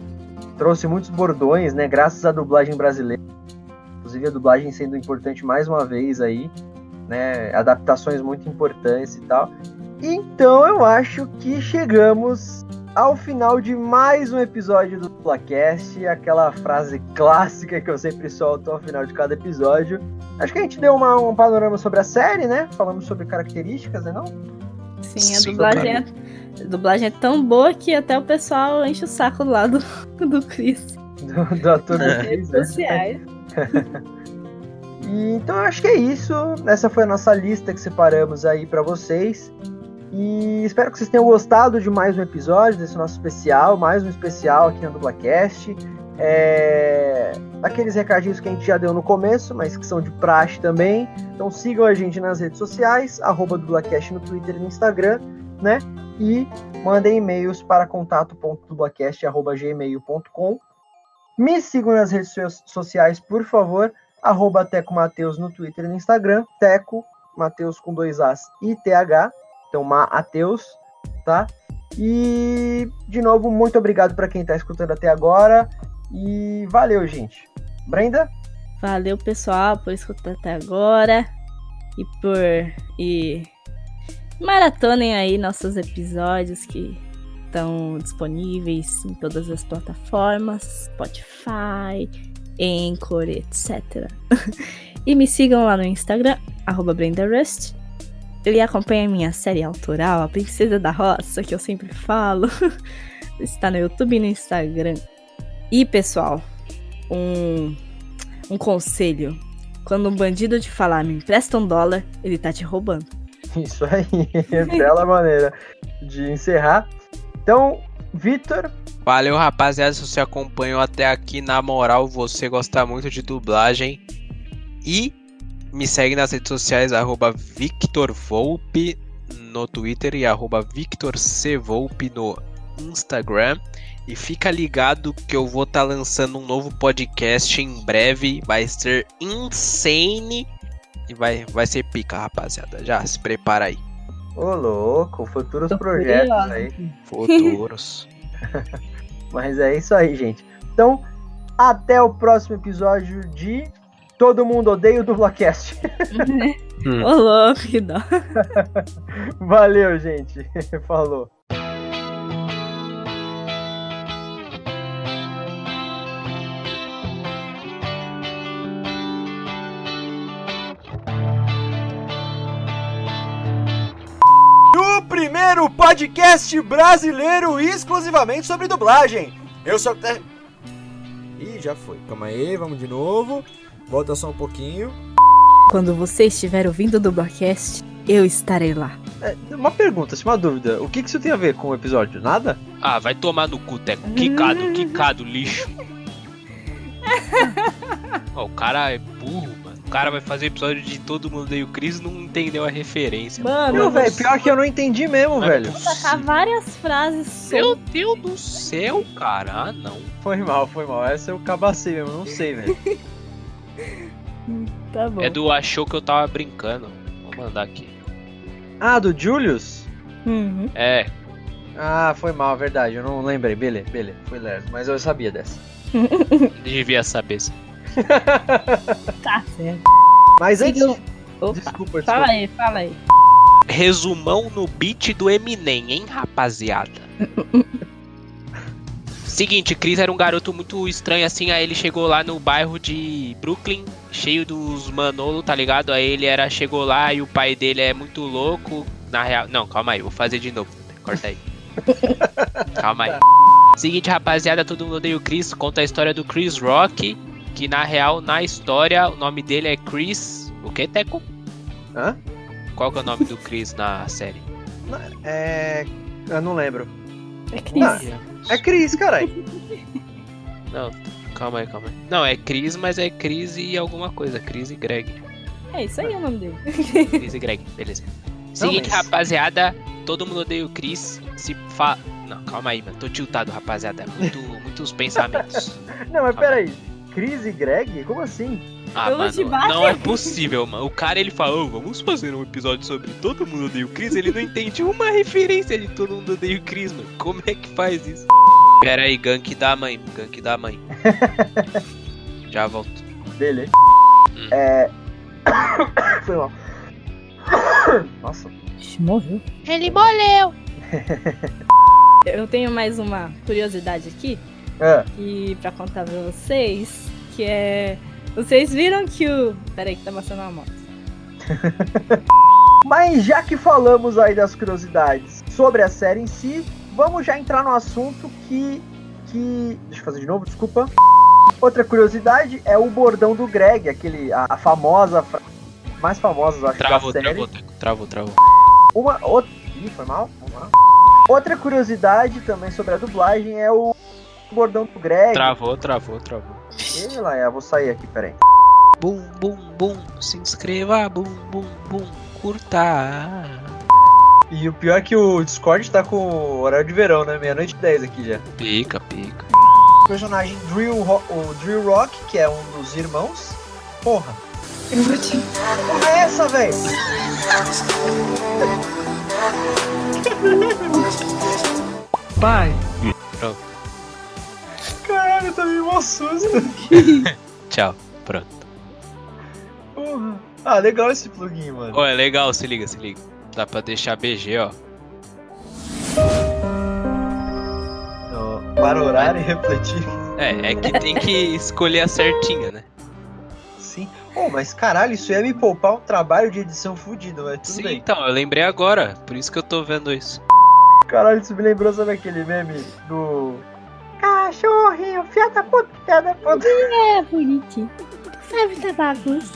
trouxe muitos bordões, né? Graças à dublagem brasileira. Inclusive a dublagem sendo importante mais uma vez aí, né? Adaptações muito importantes e tal. Então eu acho que chegamos ao final de mais um episódio do Duplacast, aquela frase clássica que eu sempre solto ao final de cada episódio. Acho que a gente deu uma, um panorama sobre a série, né? Falamos sobre características, né não? Sim, a dublagem, é, a dublagem é tão boa que até o pessoal enche o saco lá do, do Chris. Do, do ator Nas redes sociais. e, então eu acho que é isso. Essa foi a nossa lista que separamos aí para vocês. E espero que vocês tenham gostado de mais um episódio desse nosso especial, mais um especial aqui no Dublacast. É... Aqueles recadinhos que a gente já deu no começo, mas que são de praxe também. Então sigam a gente nas redes sociais, arroba Dublacast no Twitter e no Instagram, né? E mandem e-mails para contato.dublacast.gmail.com Me sigam nas redes sociais, por favor, arroba Teco Mateus no Twitter e no Instagram, Teco Mateus com dois As e TH, então, Mateus, tá? E, de novo, muito obrigado para quem está escutando até agora. E valeu, gente. Brenda? Valeu, pessoal, por escutar até agora. e por. e maratonem aí nossos episódios que estão disponíveis em todas as plataformas, Spotify, Anchor, etc. e me sigam lá no Instagram, BrendaRust. Ele acompanha a minha série autoral, A Princesa da Roça, que eu sempre falo. Está no YouTube e no Instagram. E, pessoal, um, um conselho. Quando um bandido te falar, me empresta um dólar, ele tá te roubando. Isso aí, bela maneira de encerrar. Então, Vitor. Valeu, rapaziada, se você acompanhou até aqui, na moral, você gosta muito de dublagem. E me segue nas redes sociais, arroba VictorVolpe no Twitter e arroba VictorCVolpe no Instagram. E fica ligado que eu vou estar tá lançando um novo podcast em breve. Vai ser insane. E vai, vai ser pica, rapaziada. Já se prepara aí. Ô, louco, futuros Tô projetos curioso. aí. Futuros. Mas é isso aí, gente. Então, até o próximo episódio de Todo Mundo Odeia o Dublacast. hum. Ô, louco, que dó. Valeu, gente. Falou. primeiro podcast brasileiro exclusivamente sobre dublagem. Eu sou. Ih, já foi. Calma aí, vamos de novo. Volta só um pouquinho. Quando você estiver ouvindo o Dublacast, eu estarei lá. É, uma pergunta, assim, uma dúvida. O que, que isso tem a ver com o episódio? Nada? Ah, vai tomar no cu, Teco. Quicado, quicado, lixo. oh, o cara é burro, mano. O cara vai fazer episódio de Todo Mundo Deu Cris e não entendeu a referência. Mano, velho, pior que eu não entendi mesmo, Mas velho. Vou tacar várias frases Meu Deus do céu, cara. Ah, não. Foi mal, foi mal. Essa eu cabacei mesmo, não sei, velho. tá bom. É do achou que eu tava brincando. Vou mandar aqui. Ah, do Julius? Uhum. É. Ah, foi mal, verdade. Eu não lembrei. Beleza, beleza. Foi lerdo. Mas eu sabia dessa. Devia saber. Sim. tá certo. Mas antes. Opa, desculpa, desculpa. Fala aí, fala aí. Resumão no beat do Eminem, hein, rapaziada? Seguinte, Chris era um garoto muito estranho assim, aí ele chegou lá no bairro de Brooklyn, cheio dos Manolo, tá ligado? Aí ele era chegou lá e o pai dele é muito louco. Na real, não, calma aí, vou fazer de novo. Corta aí. calma aí. Seguinte, rapaziada, todo mundo odeia o Chris, conta a história do Chris Rock, que na real, na história, o nome dele é Chris. O que, Teco? Hã? Qual que é o nome do Chris na série? É. Eu não lembro. É Chris. Não, é Chris, caralho. Não, calma aí, calma aí. Não, é Chris, mas é Chris e alguma coisa. Chris e Greg. É isso aí o nome dele. Chris e Greg, beleza. Seguinte, mas... rapaziada, todo mundo odeia o Chris. Se fa. Não, calma aí, mano. Tô tiltado, rapaziada. Muito, muitos pensamentos. Não, mas peraí. Chris e Greg? Como assim? Ah, mano, não é possível, mano. O cara ele fala, oh, vamos fazer um episódio sobre todo mundo odeia o Chris. Ele não entende uma referência de todo mundo odeia o Chris, mano. Como é que faz isso? Pera aí, gank da mãe, gank da mãe. Já volto. Beleza. Hum. É. Foi mal. Nossa. Morreu. Ele morreu. Eu tenho mais uma curiosidade aqui. É. E pra contar pra vocês, que é. Vocês viram que o. Pera aí que tá passando uma moto. Mas já que falamos aí das curiosidades sobre a série em si, vamos já entrar no assunto que. que. Deixa eu fazer de novo, desculpa. Outra curiosidade é o bordão do Greg, aquele. a, a famosa. mais famosa, eu acho, travou, da série. Travou, travou, travou. Uma. Outra. Ih, foi mal? Vamos lá. Outra curiosidade também sobre a dublagem é o bordão do Greg. Travou, travou, travou. Ei, Laia, vou sair aqui, peraí. Bum, bum, bum, se inscreva, bum, bum, bum, curta. E o pior é que o Discord tá com horário de verão, né? Meia-noite e 10 aqui já. Pica, pica. O personagem Drill, o Drill Rock, que é um dos irmãos. Porra. Eu vou te. Porra é essa, velho? Pai. Pronto. Caralho, tá meio um susto. Tchau, pronto. Porra. Ah, legal esse plugin, mano. Ó, é legal, se liga, se liga. Dá pra deixar BG, ó. Ó, Para orar e refletir. É, é que tem que escolher a certinha, né? Sim. Pô, mas caralho, isso ia me poupar um trabalho de edição fudido, mas tudo Sim, bem. então, eu lembrei agora, por isso que eu tô vendo isso. Caralho, isso me lembrou, sabe aquele meme do. Cachorrinho, filha da puta, filha da puta. É, bonitinho. Sabe essa bagunça?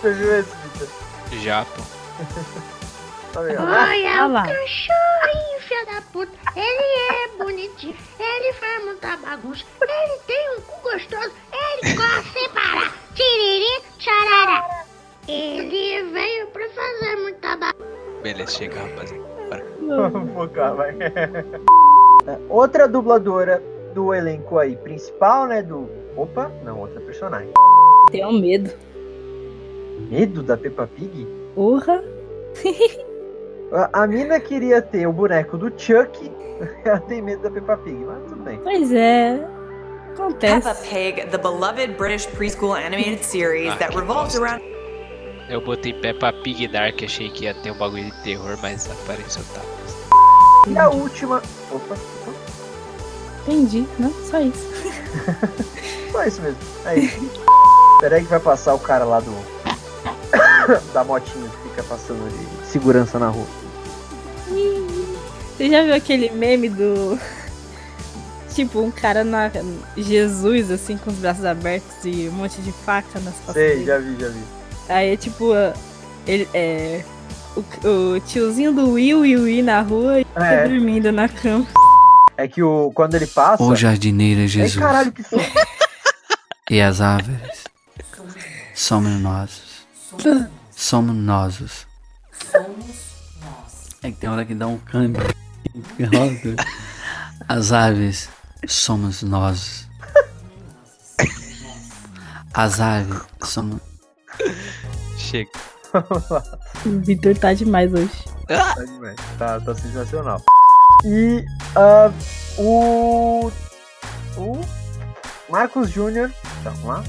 Você viu esse, Vitor? Já, pô. Tá legal. Ah lá. cachorrinho, filho da puta. Ele é bonitinho, ele faz muita bagunça, ele tem um cu gostoso, ele corre sem parar. Tiriri, tcharará. Ele veio pra fazer muita bagunça. Beleza, chega, rapaziada. Bora. Vamos focar, vai. Outra dubladora do elenco aí principal, né? Do. Opa, não, outra personagem. Tenho medo. Medo da Peppa Pig? Porra. A, a mina queria ter o boneco do Chuck. Ela tem medo da Peppa Pig, mas tudo bem. Pois é. Acontece. Peppa Pig, the beloved British preschool animated series Ah, that revolves bosta. around. Eu botei Peppa Pig Dark, achei que ia ter um bagulho de terror, mas apareceu tá. E a última. Opa, Entendi. Não, só isso. só isso mesmo. É isso. Pera aí que vai passar o cara lá do. da motinha que fica passando de segurança na rua. Você já viu aquele meme do. Tipo, um cara na. Jesus, assim, com os braços abertos e um monte de faca nas costas. Sei, dele? já vi, já vi. Aí é tipo. Ele é. O, o tiozinho do Will e o Will na rua e tá É. dormindo na cama. É que o, quando ele passa. Ô jardineira Ai, Jesus, caralho, que som. e as árvores, somos nós. Somos nós. É que tem hora que dá um câmbio. As aves somos nós. As aves somos. Chega. O Vitor tá demais hoje. Tá demais. Tá, tá sensacional. E ah, o. O. Marcos Jr. Tá, vamos lá.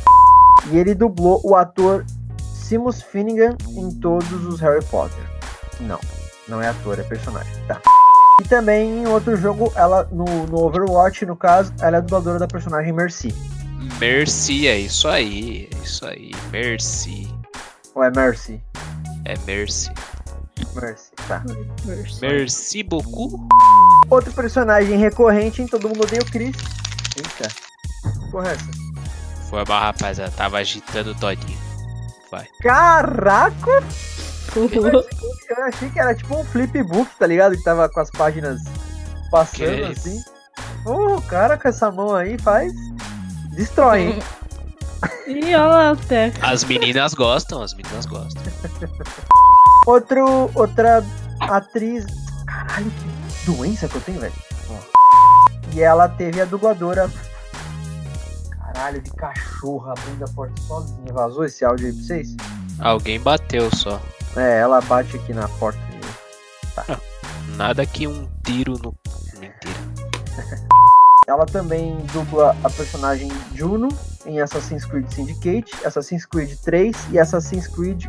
E ele dublou o ator Seamus Finnegan em todos os Harry Potter. Não, não é ator, é personagem. Tá. E também em outro jogo, ela no, no Overwatch, no caso, ela é dubladora da personagem Mercy. Mercy, é isso aí. É isso aí. Mercy. Ou é Mercy? É Mercy. Mercy, tá. Merci beaucoup. Outro personagem recorrente em Todo Mundo Odeia o Chris. Eita. Porra, é essa? Foi mal, rapaziada. Tava agitando todinho. Vai. Caraca! Eu achei que era tipo um flipbook, tá ligado? Que tava com as páginas passando Que assim. Pô, o cara com essa mão aí faz. Destrói, hein? Teco. As meninas gostam, as meninas gostam. Outro, outra atriz. Caralho, que doença que eu tenho, velho. E ela teve a dubladora. Caralho, de cachorro abrindo a porta sozinha. Vazou esse áudio aí pra vocês? Alguém bateu só. É, ela bate aqui na porta. Tá. Nada que um tiro no. Mentira. Ela também dubla a personagem Juno em Assassin's Creed Syndicate, Assassin's Creed 3 e Assassin's Creed.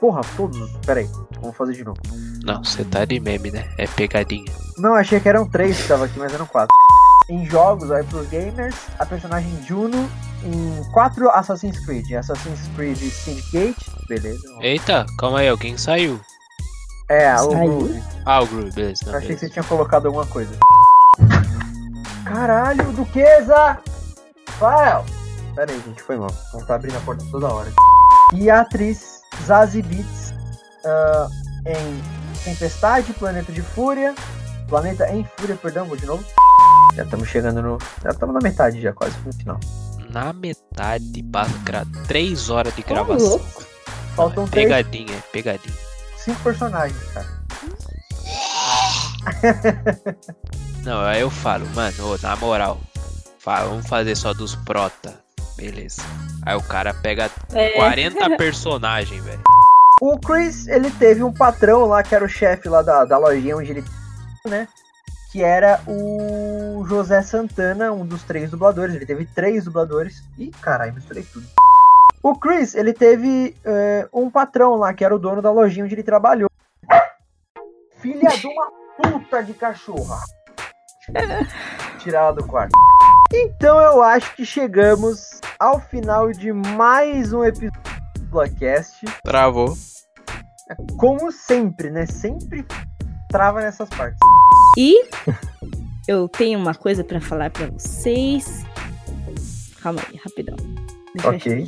Porra, todos. Pera aí, vamos fazer de novo. Não, você tá de meme, né? É pegadinha. Não, achei que eram três que tava aqui, mas eram quatro. Em jogos, aí pros gamers, a personagem Juno em quatro Assassin's Creed. Assassin's Creed Syndicate, beleza. Eita, calma aí, alguém saiu. É, o? Groove. Ah, o Groove, beleza. Eu Não, achei que beleza. você tinha colocado alguma coisa. Caralho, Duquesa! Rafael! Pera aí, gente, foi mal. Não tá abrindo a porta toda hora. E a atriz Zazie Beetz ah, em Tempestade, Planeta de Fúria. Planeta em Fúria, perdão, vou de novo. Já estamos chegando no. Já estamos na metade, já quase no final. Na metade, gra... três horas de gravação. louco. Faltam três. Pegadinha, é pegadinha. Cinco personagens, cara. Não, aí eu falo, mano, na moral, vamos fazer só dos prota. Beleza. Aí o cara pega É. 40 personagens, velho. O Chris, ele teve um patrão lá, que era o chefe lá da, da lojinha onde ele. né? Que era o José Santana, um dos três dubladores. Ele teve três dubladores. Ih, caralho, misturei tudo. O Chris, ele teve é, um patrão lá, que era o dono da lojinha onde ele trabalhou. Filha de uma puta de cachorra. Tirar ela do quarto. Então eu acho que chegamos ao final de mais um episódio do Blackcast. Travou. Como sempre, né? Sempre trava nessas partes. E eu tenho uma coisa pra falar pra vocês. Calma aí, rapidão. Deixa Ok.